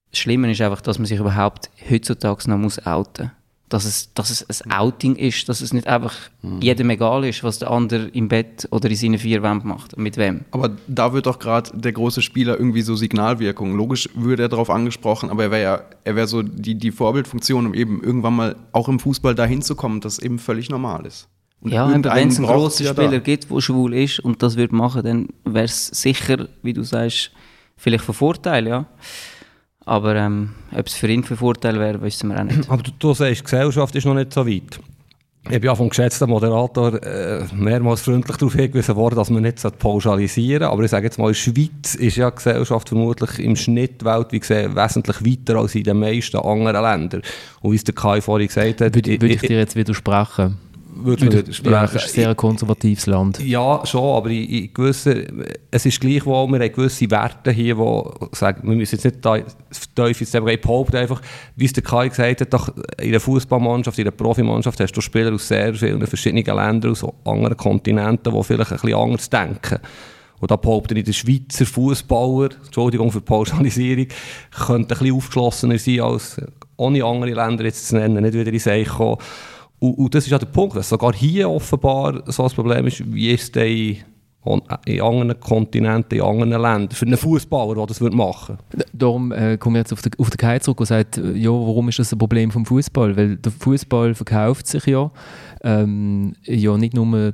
Das Schlimme ist einfach, dass man sich überhaupt heutzutage noch muss outen muss. Dass es, dass es ein Outing ist, dass es nicht einfach mhm. jedem egal ist, was der andere im Bett oder in seinen vier Wänden macht. Mit wem. Aber da wird doch gerade der große Spieler irgendwie so Signalwirkung. Logisch würde er darauf angesprochen, aber er wäre ja, er wäre so die, die Vorbildfunktion, um eben irgendwann mal auch im Fußball dahin zu kommen, dass es eben völlig normal ist. Ja, wenn es einen grossen Spieler da. gibt, der schwul ist und das würde machen, dann wäre es sicher, wie du sagst, vielleicht von Vorteil, ja. Aber ähm, ob es für ihn von Vorteil wäre, wissen wir auch nicht. Aber du, du sagst, die Gesellschaft ist noch nicht so weit. Ich bin ja vom geschätzten Moderator äh, mehrmals freundlich darauf hingewiesen worden, dass man nicht pauschalisieren sollte. Aber ich sage jetzt mal, in der Schweiz ist ja die Gesellschaft vermutlich im Schnitt weltweit gesehen wesentlich weiter als in den meisten anderen Ländern. Und wie es der Kai vorhin gesagt hat... Würde, würde ich dir jetzt widersprechen? Würde widersprechen. Ja, ist ein sehr konservatives Land. Ja, schon, aber in, in gewissen, es ist gleich, wo wir haben gewisse Werte hier, die sagen, wir müssen jetzt nicht da tief ins Thema behaupten, einfach, wie es der Kai gesagt hat, doch in der Fußballmannschaft, in der Profimannschaft hast du Spieler aus sehr vielen verschiedenen Ländern, aus anderen Kontinenten, die vielleicht ein bisschen anders denken. Und da behaupte ich, der Schweizer Fußballer, Entschuldigung für die Pauschalisierung, könnte ein bisschen aufgeschlossener sein als ohne andere Länder jetzt zu nennen, nicht wieder in Seich kommen. Und, und, das ist ja der Punkt, dass sogar hier offenbar so ein Problem ist, wie es in anderen Kontinenten, in anderen Ländern, für einen Fußballer, der das machen würde. Darum äh, komme ich jetzt auf den, auf den Kai zurück und sagt, ja, warum ist das ein Problem vom Fußball? Weil der Fußball verkauft sich ja ähm, ja nicht nur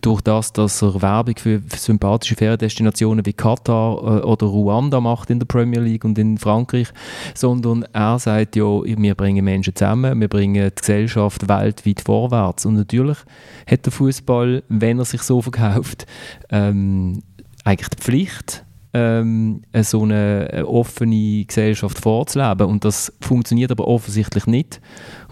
durch das, dass er Werbung für, sympathische Feriendestinationen wie Katar äh, oder Ruanda macht in der Premier League und in Frankreich, sondern er sagt ja, wir bringen Menschen zusammen, wir bringen die Gesellschaft weltweit vorwärts. Und natürlich hat der Fußball, wenn er sich so verkauft, ähm, eigentlich die Pflicht, ähm, so eine, eine, offene Gesellschaft vorzuleben. Und das funktioniert aber offensichtlich nicht.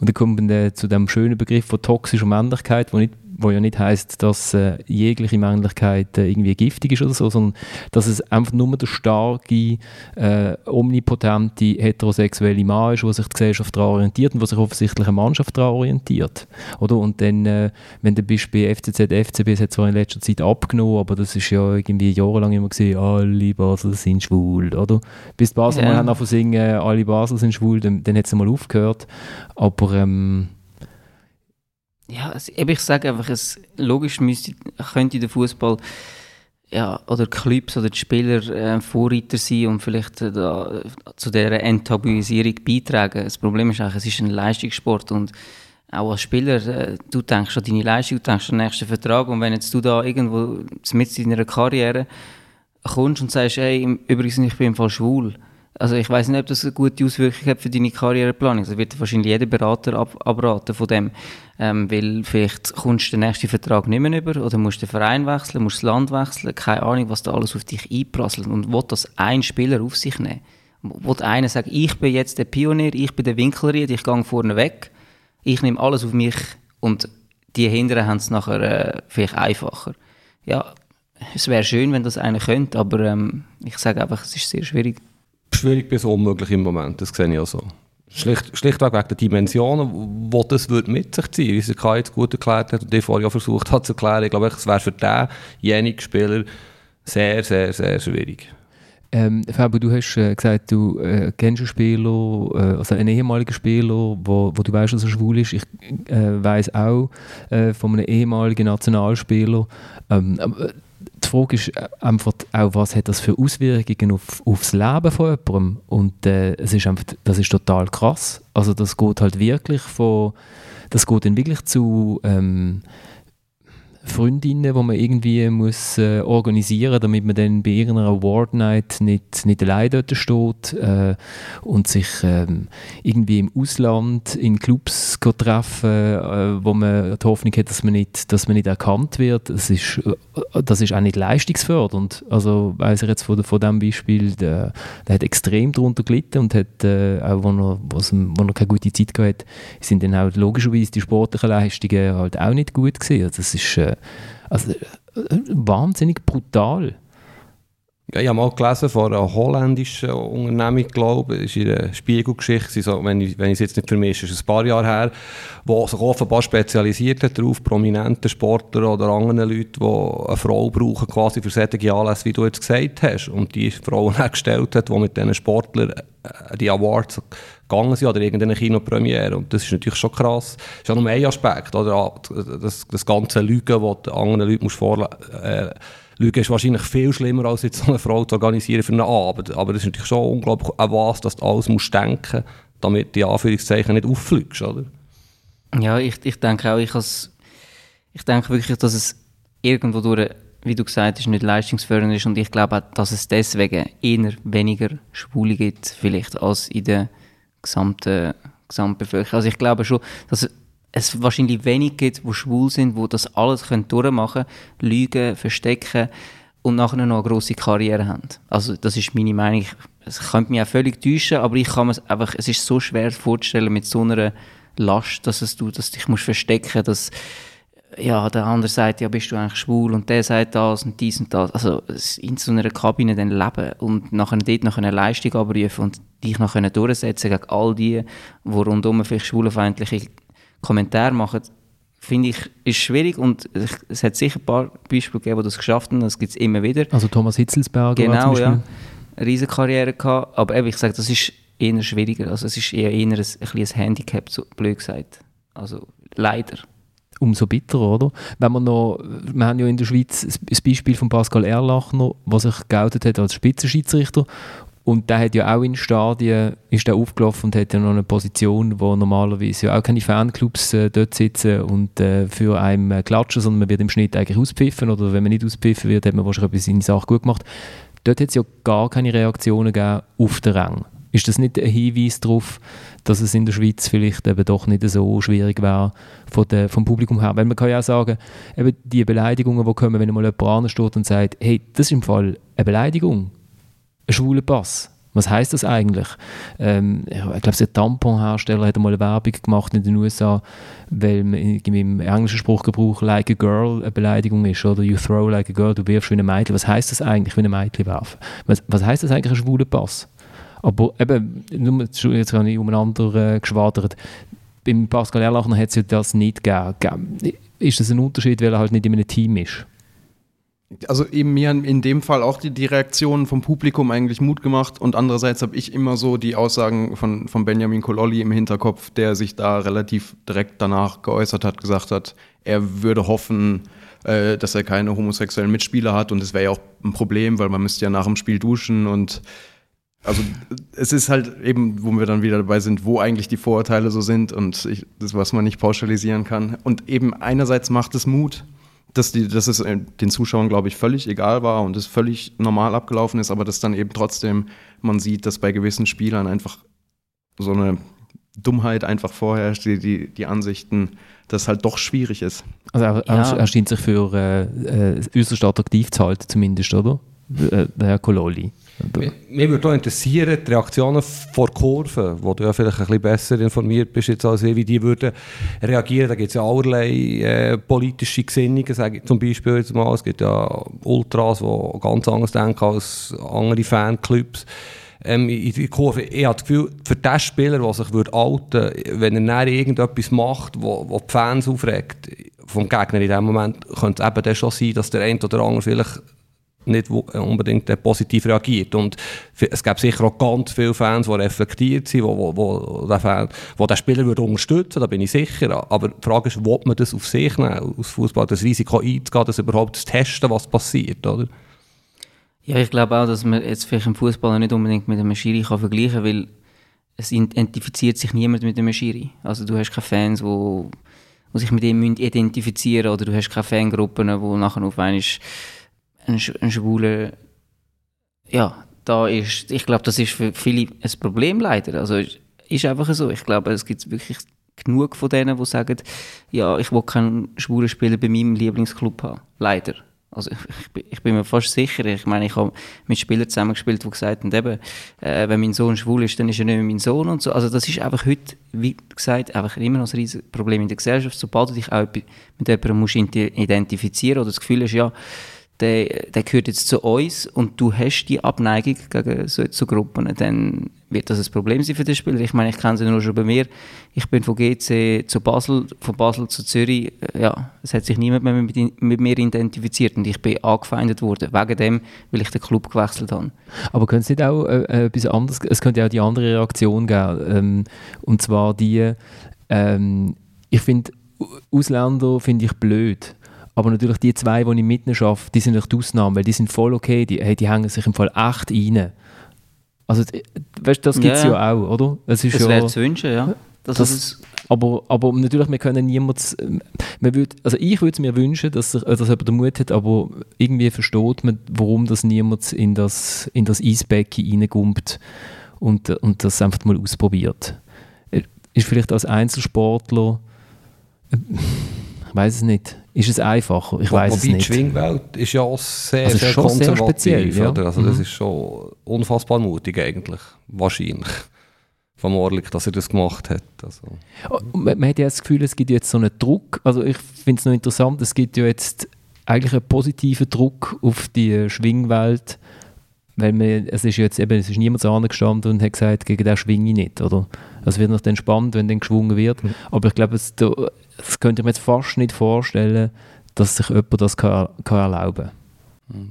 Und dann kommt man zu dem schönen Begriff von toxischer Männlichkeit, wo nicht wo ja nicht heißt, dass äh, jegliche Männlichkeit äh, irgendwie giftig ist oder so, sondern dass es einfach nur der starke, äh, omnipotente, heterosexuelle Mann ist, der sich die Gesellschaft daran orientiert und wo sich offensichtlich eine Mannschaft daran orientiert. Oder? Und dann, äh, wenn du bist bei FCZ, FCB, es hat zwar in letzter Zeit abgenommen, aber das ist ja irgendwie jahrelang immer gesehen, alle Basel sind schwul, oder? Bis Basel ja. mal haben singen, alle Basel sind schwul, dann, dann hat es mal aufgehört. Aber ähm, ja, also, ich sage einfach, es, logisch müsste, könnte der Fußball ja, oder Clubs oder die Spieler äh, Vorreiter sein und vielleicht äh, da, zu dieser Enttabuisierung beitragen. Das Problem ist eigentlich, es ist ein Leistungssport und auch als Spieler, äh, du denkst an deine Leistung, du denkst an den nächsten Vertrag und wenn jetzt du da irgendwo mit in deiner Karriere kommst und sagst, hey, übrigens, ich bin im Fall schwul, also ich weiß nicht, ob das eine gute Auswirkung hat für deine Karriereplanung. Das wird wahrscheinlich jeder Berater ab, abraten von dem. Ähm, weil vielleicht kommst du den nächsten Vertrag nicht mehr über oder musst den Verein wechseln, musst das Land wechseln, keine Ahnung, was da alles auf dich einprasselt und will das ein Spieler auf sich nehmen. Wo einer sagt, ich bin jetzt der Pionier, ich bin der Winkelried, ich gehe vorne weg, ich nehme alles auf mich und die Hinteren haben es nachher äh, vielleicht einfacher. Ja, es wäre schön, wenn das einer könnte, aber ähm, ich sage einfach, es ist sehr schwierig schwierig bis unmöglich im Moment, das sehe ich auch so. Schlicht, schlichtweg wegen der Dimensionen, wo das wird mit sich ziehen wie es Kai jetzt gut erklärt hat und die vorher versucht hat zu erklären. Ich glaube, es wäre für denjenigen Spieler sehr, sehr, sehr schwierig. Ähm, Fabio, du hast äh, gesagt, du äh, kennst einen Spieler, äh, also einen ehemaligen Spieler, wo, wo du weißt, dass er schwul ist. Ich äh, weiß auch äh, von einem ehemaligen Nationalspieler. Ähm, die Frage ist äh, einfach auch, was hat das für Auswirkungen auf, aufs Leben von jemandem? Und äh, es ist einfach, das ist total krass. Also das geht halt wirklich von, das geht dann wirklich zu ähm, Freundinnen, die man irgendwie muss äh, organisieren damit man dann bei irgendeiner Award Night nicht, nicht allein dort steht äh, und sich ähm, irgendwie im Ausland in Clubs treffen äh, wo man die Hoffnung hat, dass man nicht, dass man nicht erkannt wird. Das ist, äh, das ist auch nicht leistungsfördernd. Also weiss ich jetzt von, von diesem Beispiel, der, der hat extrem darunter gelitten und hat, äh, auch wo er, wo er keine gute Zeit gehabt hat, sind dann auch logischerweise die sportlichen Leistungen halt auch nicht gut gewesen. Also das ist also, äh, wahnsinnig brutal. Ja, ich habe mal gelesen von einer holländischen Unternehmung, glaube ich, ist ihre Spiegelgeschichte, so, wenn ich, wenn ich es jetzt nicht vermische, ist ein paar Jahre her, wo sich offenbar spezialisiert hat darauf, prominente Sportler oder andere Leute, die eine Frau brauchen, quasi für solche Anlässe, wie du jetzt gesagt hast, und die Frau hergestellt hat, die mit diesen Sportlern äh, die Awards gegangen sind oder irgendeine Kinopremiere. Und das ist natürlich schon krass. Das ist ja nur ein Aspekt, oder? Das, das ganze Lügen, das du anderen Leuten vorlegen äh, Lügen ist wahrscheinlich viel schlimmer, als jetzt eine Frau zu organisieren für einen Abend. Aber es ist natürlich schon unglaublich, an was dass du alles musst denken damit die Anführungszeichen nicht auffliegst, oder? Ja, ich, ich denke auch, ich, has, ich denke wirklich, dass es irgendwo durch, wie du gesagt hast, nicht leistungsfördernd ist und ich glaube auch, dass es deswegen eher weniger Schwule gibt, vielleicht, als in der gesamten, Gesamtbevölkerung. Also ich glaube schon, dass es wahrscheinlich wenig gibt, die schwul sind, die das alles können durchmachen können, lügen, verstecken und nachher noch eine grosse Karriere haben. Also das ist meine Meinung. Es könnte mich auch völlig täuschen, aber ich kann mir einfach, es ist so schwer vorzustellen mit so einer Last, dass es du, dass dich musst verstecken, dass ja, der andere sagt, ja, bist du eigentlich schwul und der sagt das und dies und das. Also in so einer Kabine dann leben und nachher dort noch eine Leistung abrufen und dich noch durchsetzen gegen all die, die rundum vielleicht schwulenfeindliche Kommentare machen, finde ich, ist schwierig und es hat sicher ein paar Beispiele gegeben, die das geschafft haben, das gibt es immer wieder. Also Thomas Hitzelsberger Genau, ja. Eine riesige Karriere gehabt, aber eben, ich sage, das ist eher schwieriger, also es ist eher, eher ein, ein, ein Handicap, so blöd gesagt. Also leider umso bitterer, oder? Wenn man noch, wir haben ja in der Schweiz das Beispiel von Pascal Erlachner, der sich geoutet hat als Spitzenschiedsrichter und der hat ja auch in Stadien ist der aufgelaufen und hat ja noch eine Position, wo normalerweise ja auch keine Fanclubs äh, dort sitzen und äh, für einen äh, klatschen, sondern man wird im Schnitt eigentlich auspfiffen oder wenn man nicht auspfiffen wird, hat man wahrscheinlich etwas seine Sache gut gemacht. Dort hat es ja gar keine Reaktionen gegeben auf den Rang. Ist das nicht ein Hinweis darauf, dass es in der Schweiz vielleicht eben doch nicht so schwierig wäre von der, vom Publikum her? Weil man kann ja auch sagen, eben die Beleidigungen, die kommen, wenn mal jemand steht und sagt, hey, das ist im Fall eine Beleidigung ein schwuler Pass. Was heißt das eigentlich? Ähm, ich glaube, der Tamponhersteller hat einmal eine Werbung gemacht in den USA, weil im englischen Sprachgebrauch like a girl eine Beleidigung ist, oder you throw like a girl, du wirfst wie ein Mädchen. Was heißt das eigentlich, wie ein Mädchen werfen? Was, was heißt das eigentlich, ein schwuler Pass? Aber eben, jetzt habe ich umeinander äh, geschwadert. Beim Pascal Erlachner hat es ja das nicht gegeben. Ist das ein Unterschied, weil er halt nicht in einem Team ist? Also eben mir in dem Fall auch die, die Reaktionen vom Publikum eigentlich Mut gemacht und andererseits habe ich immer so die Aussagen von, von Benjamin Cololli im Hinterkopf, der sich da relativ direkt danach geäußert hat, gesagt hat, er würde hoffen, äh, dass er keine homosexuellen Mitspieler hat und es wäre ja auch ein Problem, weil man müsste ja nach dem Spiel duschen und also es ist halt eben, wo wir dann wieder dabei sind, wo eigentlich die Vorurteile so sind und ich, das, was man nicht pauschalisieren kann. Und eben einerseits macht es Mut, dass, die, dass es äh, den Zuschauern, glaube ich, völlig egal war und es völlig normal abgelaufen ist, aber dass dann eben trotzdem man sieht, dass bei gewissen Spielern einfach so eine Dummheit einfach vorherrscht, die, die, die Ansichten, dass halt doch schwierig ist. Also er, ja. er scheint sich für äh, äh, äußerst attraktiv zu halten, zumindest, oder? Äh, der Herr Kololi. Mich würde auch interessieren, die Reaktionen vor Kurven, wo du ja vielleicht ein bisschen besser informiert bist jetzt als ich, wie die würden reagieren. Da gibt es ja allerlei äh, politische Gesinnungen, sage ich zum Beispiel jetzt mal. Es gibt ja Ultras, die ganz anders denken als andere Fanclubs. Ähm, in der Kurve, ich habe das Gefühl, für den Spieler, der sich würde outen wenn er dann irgendetwas macht, wo die Fans aufregt, vom Gegner in dem Moment, könnte es eben dann schon sein, dass der eine oder andere vielleicht nicht unbedingt positiv reagiert. Und es gibt sicher auch ganz viele Fans, die reflektiert sind, die, wo, den, Spieler würde unterstützen da bin ich sicher. Aber die Frage ist, ob man das auf sich nehmen, aus Fußball das Risiko einzugehen, das überhaupt zu testen, was passiert, oder? Ja, ich glaube auch, dass man jetzt vielleicht im Fußball nicht unbedingt mit einem Schiri kann vergleichen kann, weil es identifiziert sich niemand mit einem Schiri. Also du hast keine Fans, die die sich mit ihm identifizieren müssen, oder du hast keine Fangruppen, wo nachher auf einmal ein, ein Schwuler ja, da ist. Ich glaube, das ist für viele ein Problem leider. Also ist einfach so. Ich glaube, es gibt wirklich genug von denen, die sagen, ja, ich will keinen schwulen Spieler bei meinem Lieblingsclub haben. Leider. Also ich, ich, bin mir fast sicher, ich meine, ich habe mit Spielern zusammengespielt, die gesagt haben, eben, äh, wenn mein Sohn schwul ist, dann ist er nicht mehr mein Sohn und so. Also das ist einfach heute, wie gesagt, einfach immer noch ein riesiges Problem in der Gesellschaft. Sobald du dich auch mit jemandem musst identifizieren oder das Gefühl hast, ja, der, der gehört jetzt zu uns und du hast die Abneigung gegen so, so Gruppen, dann wird das ein Problem sein für den Spieler. Ich meine, ich kenne sie nur schon bei mir. Ich bin von GC zu Basel, von Basel zu Zürich. Ja, es hat sich niemand mehr mit, mit mir identifiziert und ich bin angefeindet worden, wegen dem, weil ich den Club gewechselt habe. Aber könnte es nicht auch äh, äh etwas anderes, es könnte auch die andere Reaktion geben, ähm, und zwar die, ähm, ich finde, Ausländer finde ich blöd. Aber natürlich die zwei, die ich mitnehmen arbeite, die sind natürlich die Ausnahme, weil die sind voll okay, die, hey, die hängen sich im Fall echt rein. Also, weißt, das gibt es ja. ja. auch, oder? Es ist das ja, wäre zu wünschen, ja. Das, das aber, aber natürlich, wir können niemals, man würd, also ich würde es mir wünschen, dass, er, dass jemand den Mut hat, aber irgendwie versteht man, warum das niemand in das, in das Eisbecken reingumpt und, und das einfach mal ausprobiert. Ist vielleicht als Einzelsportler, ich weiß es nicht, ist es einfacher. Ich weiß es nicht. die Schwingwelt ist ja auch sehr, also sehr schon sehr speziell. Ja. Also mhm. Das ist schon unfassbar mutig eigentlich, wahrscheinlich. Vom Orlik, dass er das gemacht hat. Also. Oh, man, man hat ja das Gefühl, es gibt jetzt so einen Druck. Also ich finde es noch interessant, es gibt ja jetzt eigentlich einen positiven Druck auf die Schwingwelt, weil man, es ist jetzt eben, es ist niemand angestanden und hat gesagt, gegen den schwinge ich nicht, oder? Es wird noch dann spannend, wenn dann geschwungen wird. Mhm. Aber ich glaube, es, das könnte ich mir jetzt fast nicht vorstellen, dass sich jemand das kann, kann erlauben kann.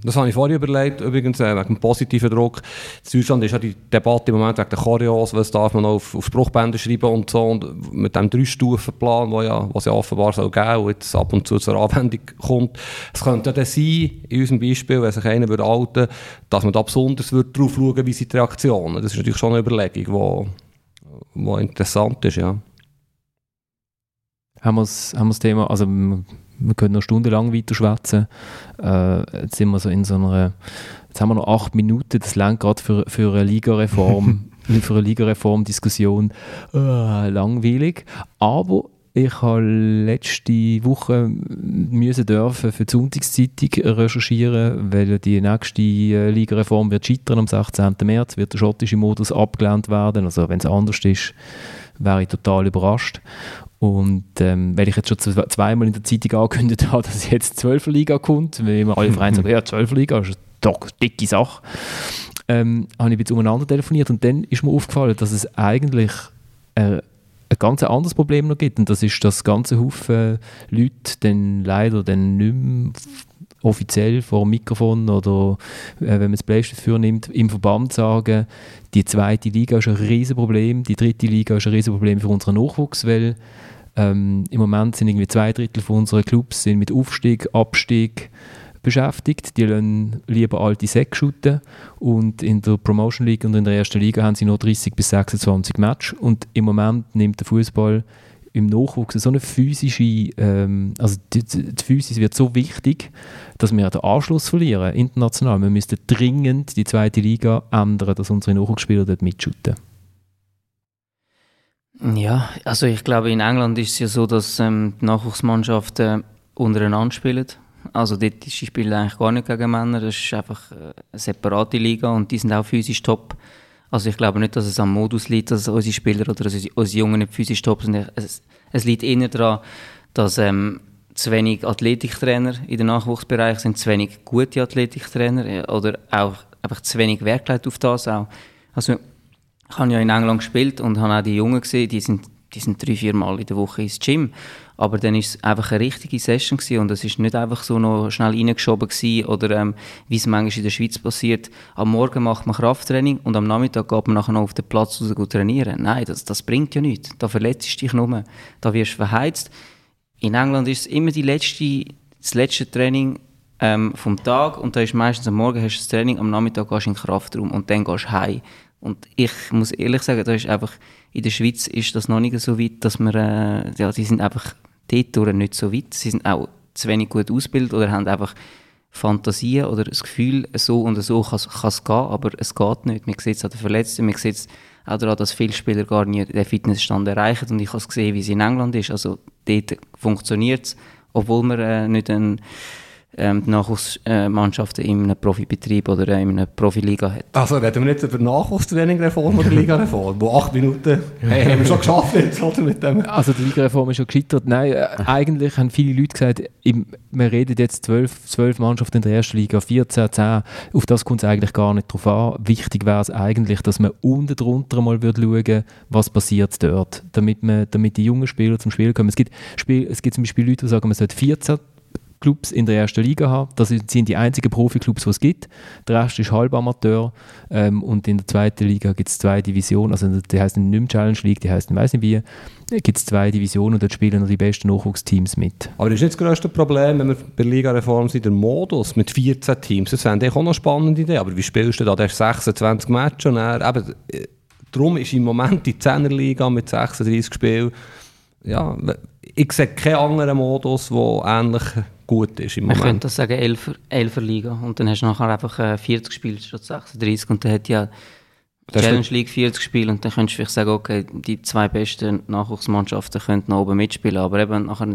Das habe ich vorher überlegt, übrigens äh, wegen dem positiven Druck. In Deutschland ist ja die Debatte im Moment wegen der Choreos, was darf man auf, auf Spruchbänder schreiben und so. Und mit dem Drei-Stufen-Plan, was ja, was ja offenbar soll geben und jetzt ab und zu zur Anwendung kommt. Es könnte ja dann sein, in unserem Beispiel, wenn sich einer würde halten, dass man da besonders würde drauf schauen wie sind die Reaktionen. Das ist natürlich schon eine Überlegung, die, die interessant ist, ja haben wir das Thema, also wir können noch stundenlang weiter schwätzen. Äh, jetzt sind wir so in so einer, jetzt haben wir noch acht Minuten, das längt gerade für, für eine Ligareform, für eine Ligareform-Diskussion äh, langweilig. Aber ich habe letzte Woche müssen dürfen für die Sonntagszeitung recherchieren, weil die nächste äh, Ligareform wird scheitern am 16. März, wird der schottische Modus abgelehnt werden. Also wenn es anders ist, wäre ich total überrascht. Und ähm, weil ich jetzt schon zweimal in der Zeitung angekündigt habe, dass jetzt 12 Liga kommt, weil immer alle Vereine sagen, ja, 12 Liga ist doch eine dicke Sache, ähm, habe ich jetzt umeinander telefoniert und dann ist mir aufgefallen, dass es eigentlich äh, ein ganz anderes Problem noch gibt und das ist, dass ganze Haufen Leute dann leider dann nicht mehr offiziell vor dem Mikrofon oder äh, wenn man das Playstation für nimmt, im Verband sagen, die zweite Liga ist ein Riesenproblem, die dritte Liga ist ein Riesenproblem für unseren Nachwuchs, weil ähm, im Moment sind irgendwie zwei Drittel von unseren Clubs mit Aufstieg, Abstieg beschäftigt. Die lassen lieber alte Säcke shooten und in der Promotion League und in der ersten Liga haben sie nur 30 bis 26 Matches und im Moment nimmt der Fußball im Nachwuchs so eine physische, ähm, also die, die Physis wird so wichtig, dass wir den Anschluss verlieren, international. Wir müssten dringend die zweite Liga ändern, dass unsere Nachwuchsspieler dort mitschütten. Ja, also ich glaube, in England ist es ja so, dass ähm, die Nachwuchsmannschaften untereinander spielen. Also dort ist die Spiele eigentlich gar nicht gegen Männer, das ist einfach äh, eine separate Liga und die sind auch physisch top. Also ich glaube nicht, dass es am Modus liegt, dass unsere Spieler oder unsere, unsere Jungen nicht physisch top sind. Es, es liegt eher daran, dass ähm, zu wenig Athletiktrainer in den Nachwuchsbereich sind, zu wenig gute Athletiktrainer äh, oder auch einfach zu wenig Wert auf das auch. Also ich habe ja in England gespielt und habe auch die Jungen gesehen, die sind die sind drei, vier Mal in der Woche ins Gym. Aber dann war es einfach eine richtige Session gewesen und es ist nicht einfach so noch schnell reingeschoben gewesen oder ähm, wie es manchmal in der Schweiz passiert. Am Morgen macht man Krafttraining und am Nachmittag geht man nachher noch auf den Platz raus und trainieren. Nein, das, das bringt ja nichts. Da verletzt du dich nur. Da wirst du verheizt. In England ist es immer die letzte, das letzte Training ähm, vom Tag und da ist meistens am Morgen hast du das Training, am Nachmittag gehst du in den Kraftraum und dann gehst du heim. Und ich muss ehrlich sagen, da ist einfach, in der Schweiz ist das noch nicht so weit, dass wir, äh, ja, die sind einfach dort nicht so weit. Sie sind auch zu wenig gut ausgebildet oder haben einfach Fantasien oder das Gefühl, so und so kann es gehen, aber es geht nicht. Man sieht es an den Verletzten, man sieht es auch daran, dass viele Spieler gar nicht den Fitnessstand erreichen und ich habe es gesehen, wie es in England ist. Also dort funktioniert es, obwohl man äh, nicht einen ähm, die Nachwuchsmannschaften in einem Profibetrieb oder in einer Profiliga hat. Also reden wir jetzt über Nachwuchstrainingreform oder Ligareform, wo acht Minuten hey, haben wir schon geschafft jetzt, oder, mit dem? Also die Ligareform ist schon gescheitert. Nein, äh, eigentlich haben viele Leute gesagt, im, wir reden jetzt zwölf, zwölf Mannschaften in der ersten Liga, 14, 10, auf das kommt es eigentlich gar nicht drauf an. Wichtig wäre es eigentlich, dass man unten drunter mal schauen würde, was passiert dort, damit, man, damit die jungen Spieler zum Spiel kommen. Es gibt, Spiel, es gibt zum Beispiel Leute, die sagen, man sollte 14 Clubs in der ersten Liga haben. Das sind die einzigen Profi-Clubs, die es gibt. Der Rest ist Halbamateur. Ähm, und in der zweiten Liga gibt es zwei Divisionen. Also die heißt nicht mehr Challenge League, die heißt, weiß nicht wie. Gibt es zwei Divisionen und dort spielen noch die besten Nachwuchsteams mit. Aber das ist nicht das größte Problem, wenn wir bei Liga-Reform sind, der Modus mit 14 Teams. Das wäre auch noch spannende Idee. Aber wie spielst du da? Der 26 Matches und dann, eben, äh, darum ist im Moment die 10er Liga mit 36 Spielen ja, ich sehe keinen anderen Modus, der ähnlich gut ist im Moment. Man könnte sagen 11er, 11er Liga und dann hast du nachher einfach 40 äh, Spiele statt 36 und dann hat ja die Challenge League 40 Spiele und dann könntest du vielleicht sagen, okay, die zwei besten Nachwuchsmannschaften könnten noch oben mitspielen, aber eben nachher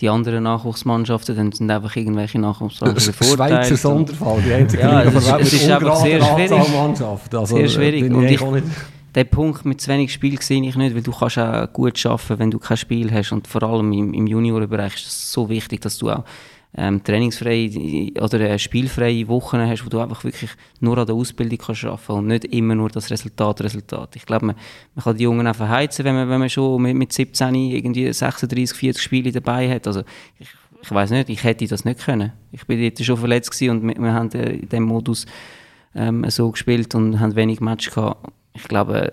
die anderen Nachwuchsmannschaften dann sind einfach irgendwelche Nachwuchsmannschaften bevorteilt. Schweizer Sonderfall, die einzige ja, es ist, es ist einfach sehr schwierig. Also, sehr schwierig. Und ich, den Punkt mit zu wenig Spiel sehe ich nicht, weil du kannst auch gut arbeiten, wenn du kein Spiel hast und vor allem im, im Juniorenbereich ist es so wichtig, dass du auch ähm, trainingsfreie oder spielfreie Wochen hast, wo du einfach wirklich nur an der Ausbildung kannst arbeiten und nicht immer nur das Resultat, Resultat. Ich glaube, man, man kann die Jungen auch verheizen, wenn man, wenn man schon mit, mit 17 irgendwie 36, 40 Spiele dabei hat. Also ich, ich weiß nicht, ich hätte das nicht können. Ich bin dort schon verletzt und wir, wir haben in diesem Modus ähm, so gespielt und haben wenig Match gehabt ich glaube,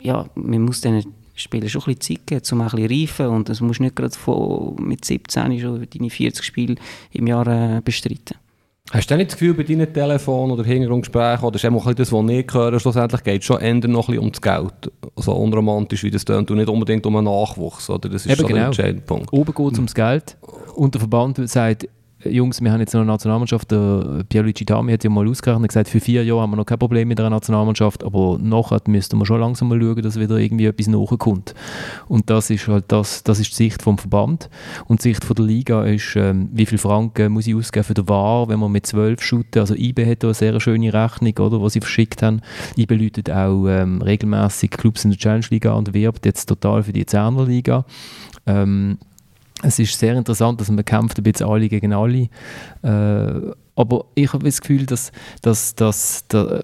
ja, man muss diesen Spielern schon ein bisschen Zeit geben, um ein bisschen reifen und das musst du nicht gerade von, mit 17 schon deine 40 Spiele im Jahr äh, bestreiten. Hast du nicht das Gefühl, bei deinen Telefon- oder Hintergrundgesprächen, oder ist auch das, was ich höre, schlussendlich geht es schon eher noch ein bisschen um das Geld, so unromantisch wie das tönt, und nicht unbedingt um einen Nachwuchs, oder? Das ist Eben so genau. der entscheidende Punkt. Oben geht es ums Geld und der Verband sagt, Jungs, wir haben jetzt noch eine Nationalmannschaft, der Pierluigi Dami hat ja mal ausgerechnet und gesagt, für vier Jahre haben wir noch kein Problem mit einer Nationalmannschaft, aber nachher müssten wir schon langsam mal schauen, dass wieder irgendwie etwas nachkommt. Und das ist halt das, das ist die Sicht vom Verband. Und die Sicht von der Liga ist, ähm, wie viel Franken muss ich ausgeben für den VAR, wenn wir mit zwölf shooten. Also IBE hat da eine sehr schöne Rechnung, oder, was sie verschickt haben. IBE läutet auch ähm, regelmäßig Clubs in der Challenge Liga und wirbt jetzt total für die Zerner Liga. Ähm, es ist sehr interessant, dass man kämpft ein bisschen alle gegen alle. Äh, aber ich habe das Gefühl, dass, dass, dass, dass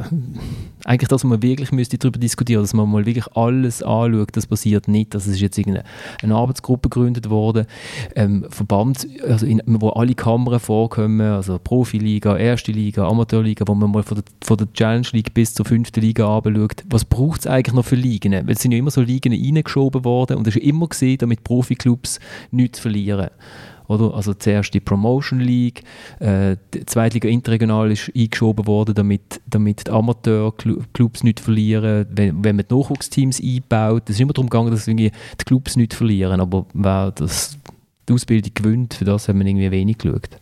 eigentlich, dass man wirklich müsste darüber diskutieren, dass man mal wirklich alles anschaut, das passiert nicht. Das ist jetzt irgendeine eine Arbeitsgruppe gegründet worden, ähm, Verband, also in, wo alle Kammern vorkommen, also Profiliga, Erste Liga, Amateurliga, wo man mal von der, von der Challenge League bis zur fünften Liga anschaut, was braucht es eigentlich noch für Ligen? Weil es sind ja immer so Ligen reingeschoben worden und es ist immer gesehen, damit Profiklubs nichts verlieren. Oder? Also zuerst die Promotion League, äh, die Zweitliga Interregional ist eingeschoben worden, damit, damit die Amateurclubs nicht verlieren, wenn, wenn man die Nachwuchsteams einbaut. Es ist immer darum gegangen, dass irgendwie die Clubs nicht verlieren, aber wer das, die Ausbildung gewinnt, für das hat man irgendwie wenig geschaut.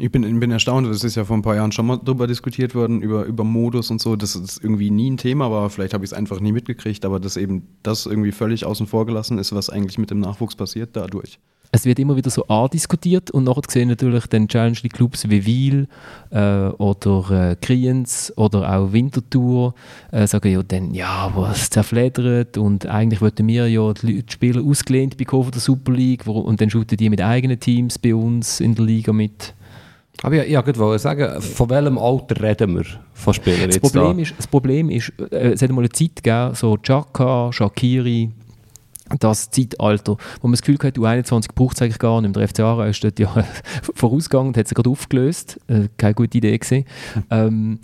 Ich bin, bin erstaunt, das ist ja vor ein paar Jahren schon mal darüber diskutiert worden, über, über Modus und so, dass es irgendwie nie ein Thema war, vielleicht habe ich es einfach nie mitgekriegt, aber dass eben das irgendwie völlig außen vor gelassen ist, was eigentlich mit dem Nachwuchs passiert dadurch es wird immer wieder so andiskutiert und nachher sehen natürlich dann Challenge die Clubs wie Wiel äh, oder äh, Kriens oder auch Winterthur äh, sagen ja dann, ja, was zerfledert und eigentlich wollten wir ja die, die Spieler ausgelehnt bekommen von der Super League und dann shooten die mit eigenen Teams bei uns in der Liga mit. Aber ja, ich wollte sagen, von welchem Alter reden wir von Spielern das Problem da? Ist, das Problem ist, äh, es hat mal eine Zeit gegeben, so Chaka, Shakiri, das Zeitalter, wo man das Gefühl hat, U21 braucht es eigentlich gar nicht mehr. Der FC Aarau ist dort ja vorausgegangen und hat sich gerade aufgelöst. Äh, keine gute Idee gewesen. Ähm,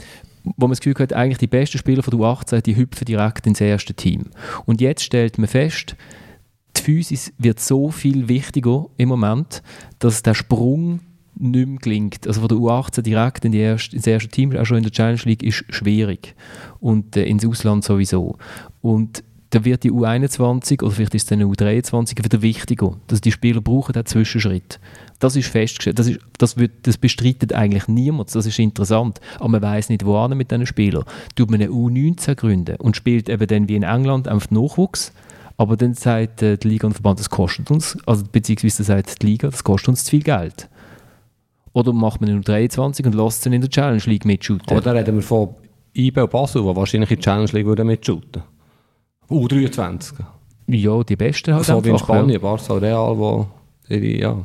wo man das Gefühl hat, eigentlich die besten Spieler von der U18, die hüpfen direkt ins erste Team. Und jetzt stellt man fest, die Physis wird so viel wichtiger im Moment, dass der Sprung nicht mehr gelingt. Also von der U18 direkt in die erste, ins erste Team, auch schon in der Challenge League, ist schwierig. Und äh, ins Ausland sowieso. Und da wird die U21 oder vielleicht ist es eine U23 wieder wichtiger, dass die Spieler brauchen den Zwischenschritt. Das ist festgestellt. Das, ist, das, wird, das bestreitet eigentlich niemand. Das ist interessant. Aber man weiß nicht, wo mit diesen Spielern. Tut man eine U19 gründen und spielt eben dann wie in England einfach Nachwuchs. Aber dann sagt äh, die Liga und Verband, das kostet uns, also beziehungsweise sagt die Liga, das kostet uns zu viel Geld. Oder macht man eine U23 und lässt sie in der Challenge League mitshooten. Aber da reden wir von IB und Basel, die wahrscheinlich in der Challenge League würden mitshooten U23. Ja, die Besten halt So wie in einfach, Spanien, Ja. Barca Real, wo ihre, ja.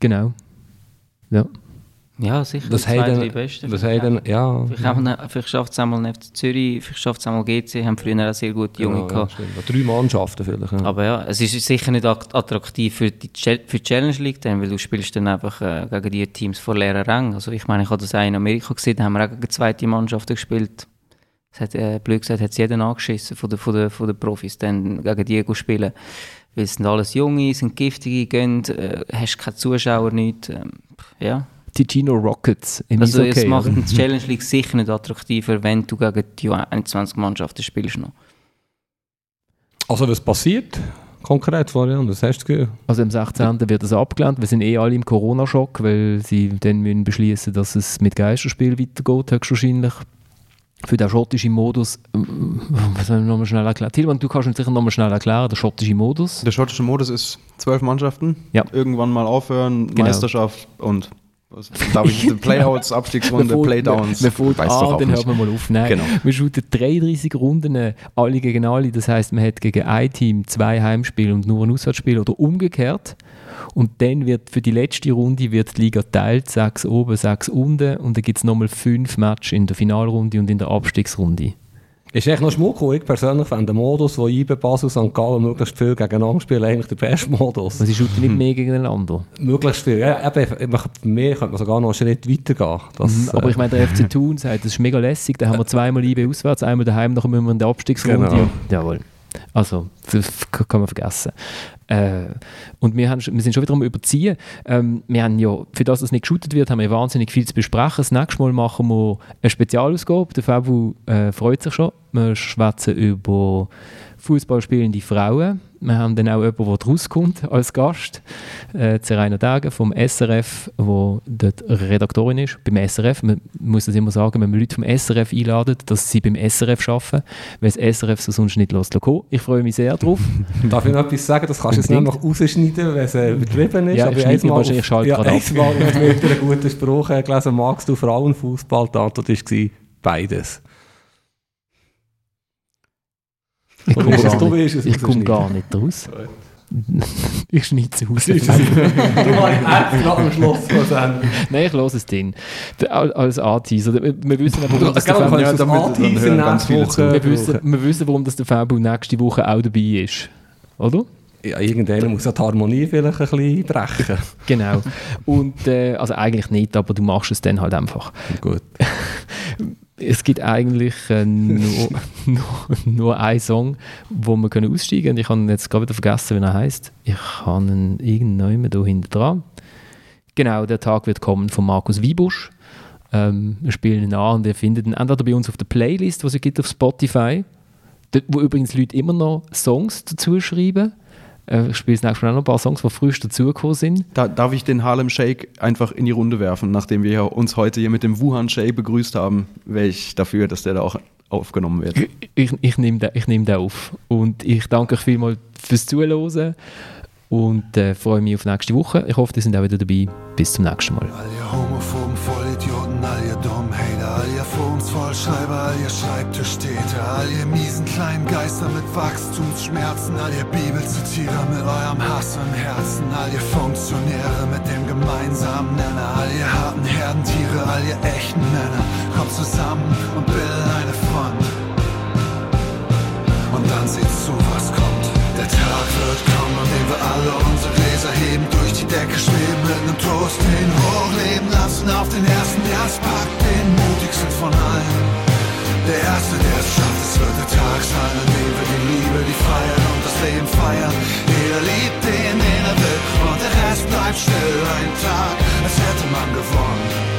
Genau. Ja. Ja, sicher. Die zwei, haben drei Besten. was haben denn, ja. Vielleicht, vielleicht schafft es einmal FC Zürich, vielleicht schafft es einmal GC, haben früher auch sehr gute Junge ja, ja, gehabt. stimmt. Drei Mannschaften vielleicht. Ja. Aber ja, es ist sicher nicht att- attraktiv für die, für die Challenge League, dann, weil du spielst dann einfach äh, gegen die Teams vor leeren Rängen. Also ich meine, ich habe das auch in Amerika gesehen, da haben wir auch gegen zweite Mannschaften gespielt. Es hat, äh, blöd gesagt, hat es jeden angeschissen von den von der, von der Profis, dann gegen die zu spielen. Weil es sind alles Junge, sind giftige, gehen, äh, hast keine Zuschauer, nichts. Ähm, ja. Ticino Rockets im Also es macht oder? die Challenge League sicher nicht attraktiver, wenn du gegen die 21 Mannschaften spielst noch. Also was passiert konkret, Florian? Was hast du gehört? Also am 16. wird das abgelehnt. Wir sind eh alle im Corona-Schock, weil sie dann müssen beschließen, dass es mit Geisterspiel weitergeht, höchstwahrscheinlich. Für den schottischen Modus, ähm, was soll ich nochmal schnell erklären? Tilman, du kannst uns sicher nochmal schnell erklären, der schottische Modus. Der schottische Modus ist zwölf Mannschaften. Ja. Irgendwann mal aufhören, Genau. Meisterschaft und was, darf ich, Playouts, Abstiegsrunde, Playdowns. Fängt Weißt an, doch auch dann hört man mal auf. Nein, Genau. wir shooten 33 Runden, äh, alle gegen alle. Das heisst, man hat gegen ein Team zwei Heimspiele und nur ein Auswärtsspiel oder umgekehrt. Und dann wird für die letzte Runde wird die Liga teilt, sechs oben, sechs unten. Und dann gibt es nochmal fünf Matches in der Finalrunde und in der Abstiegsrunde. Ist echt noch schmuck, ich persönlich finde den Modus, wo IBE, Basel, St. Gallen möglichst viel gegeneinander spielen, eigentlich der beste Modus. Also sie shooten nicht mehr gegeneinander. Möglichst viel. Ja, eben, mir könnte man sogar noch einen Schritt weiter gehen. Das, Mhm, Aber ich meine, der FC Thun sagt, das ist mega lässig. Da haben wir zweimal IB auswärts, einmal daheim, nachher müssen wir in der Abstiegsrunde. Genau. Jawohl. Also, das kann man vergessen. Äh, und wir, haben, wir sind schon wieder am Überziehen. Ähm, wir haben ja, für das es nicht geshootet wird, haben wir wahnsinnig viel zu besprechen. Das nächste Mal machen wir eine Spezialausgabe. Der Fabu äh, freut sich schon. Wir schwätzen über Fußballspielende Frauen. Wir haben dann auch jemanden, der rauskommt als Gast. Äh, Zeraina Dagen vom SRF, wo dort Redaktorin ist. Beim SRF, man muss das immer sagen, wenn man Leute vom SRF einladet, dass sie beim SRF arbeiten, weil das SRF so sonst nicht lässt. Ich freue mich sehr drauf. Darf ich noch etwas sagen? Das kannst du jetzt Unbedingt. noch rausschneiden, wenn es äh, übertrieben ist. Ja, Aber ich mir wahrscheinlich auf- Schalt ja, gerade ab. einmal wieder einen guten Spruch äh, gelesen. Magst du Frauenfußball? Die Antwort war beides. Ich komme gar, nicht- ich weißt gar nicht raus. ich schneide es raus. du ich gerade am Schluss. Nein, ich höre es drin. Als Anteaser. Wir wir wissen aber, warum das der zu. Woche wir, wissen, brauchen. wir wissen, warum das der Fabu nächste Woche auch dabei ist. Oder? Ja, irgendwann muss ja die Harmonie vielleicht ein bisschen brechen. Genau. Und, äh, also eigentlich nicht, aber du machst es dann halt einfach. Gut. Es gibt eigentlich äh, nur, nur, nur einen Song, wo wir können aussteigen können. Ich habe jetzt gerade wieder vergessen, wie er heißt. Ich habe ihn irgendwann hier hinten dran. Genau, der Tag wird kommen von Markus Wiebusch. Ähm, wir spielen ihn an und ihr findet ihn entweder bei uns auf der Playlist, die es gibt auf Spotify, dort, wo übrigens Leute immer noch Songs dazu schreiben. Äh, ich spiele das nächste Mal auch noch ein paar Songs, die frisch dazugekommen sind. Da, darf ich den Harlem Shake einfach in die Runde werfen, nachdem wir uns heute hier mit dem Wuhan Shake begrüßt haben, wäre ich dafür, dass der da auch aufgenommen wird. Ich, ich nehme den, ich nehm den auf. Und ich danke euch vielmals fürs Zuhören und äh, freue mich auf nächste Woche. Ich hoffe, ihr seid auch wieder dabei. Bis zum nächsten Mal. Scheibe, all ihr Schreibtischstädte, all ihr miesen kleinen Geister mit Wachstumsschmerzen, all ihr Bibelzitierer mit eurem Hass im Herzen, all ihr Funktionäre mit dem gemeinsamen Nenner, all ihr harten Herdentiere, all ihr echten Männer, kommt zusammen und bildet eine Front. Und dann seht zu, was kommt. Der Tag wird kommen, an dem wir alle unsere Gläser heben die Decke schweben, im Toast den hochleben lassen auf den ersten, der es packt, den mutigsten von allen. Der Erste, der es schafft, es wird der Tag sein, an dem wir die Liebe, die Freiheit und das Leben feiern. Jeder liebt den, den er will, und der Rest bleibt still. Ein Tag, als hätte man gewonnen.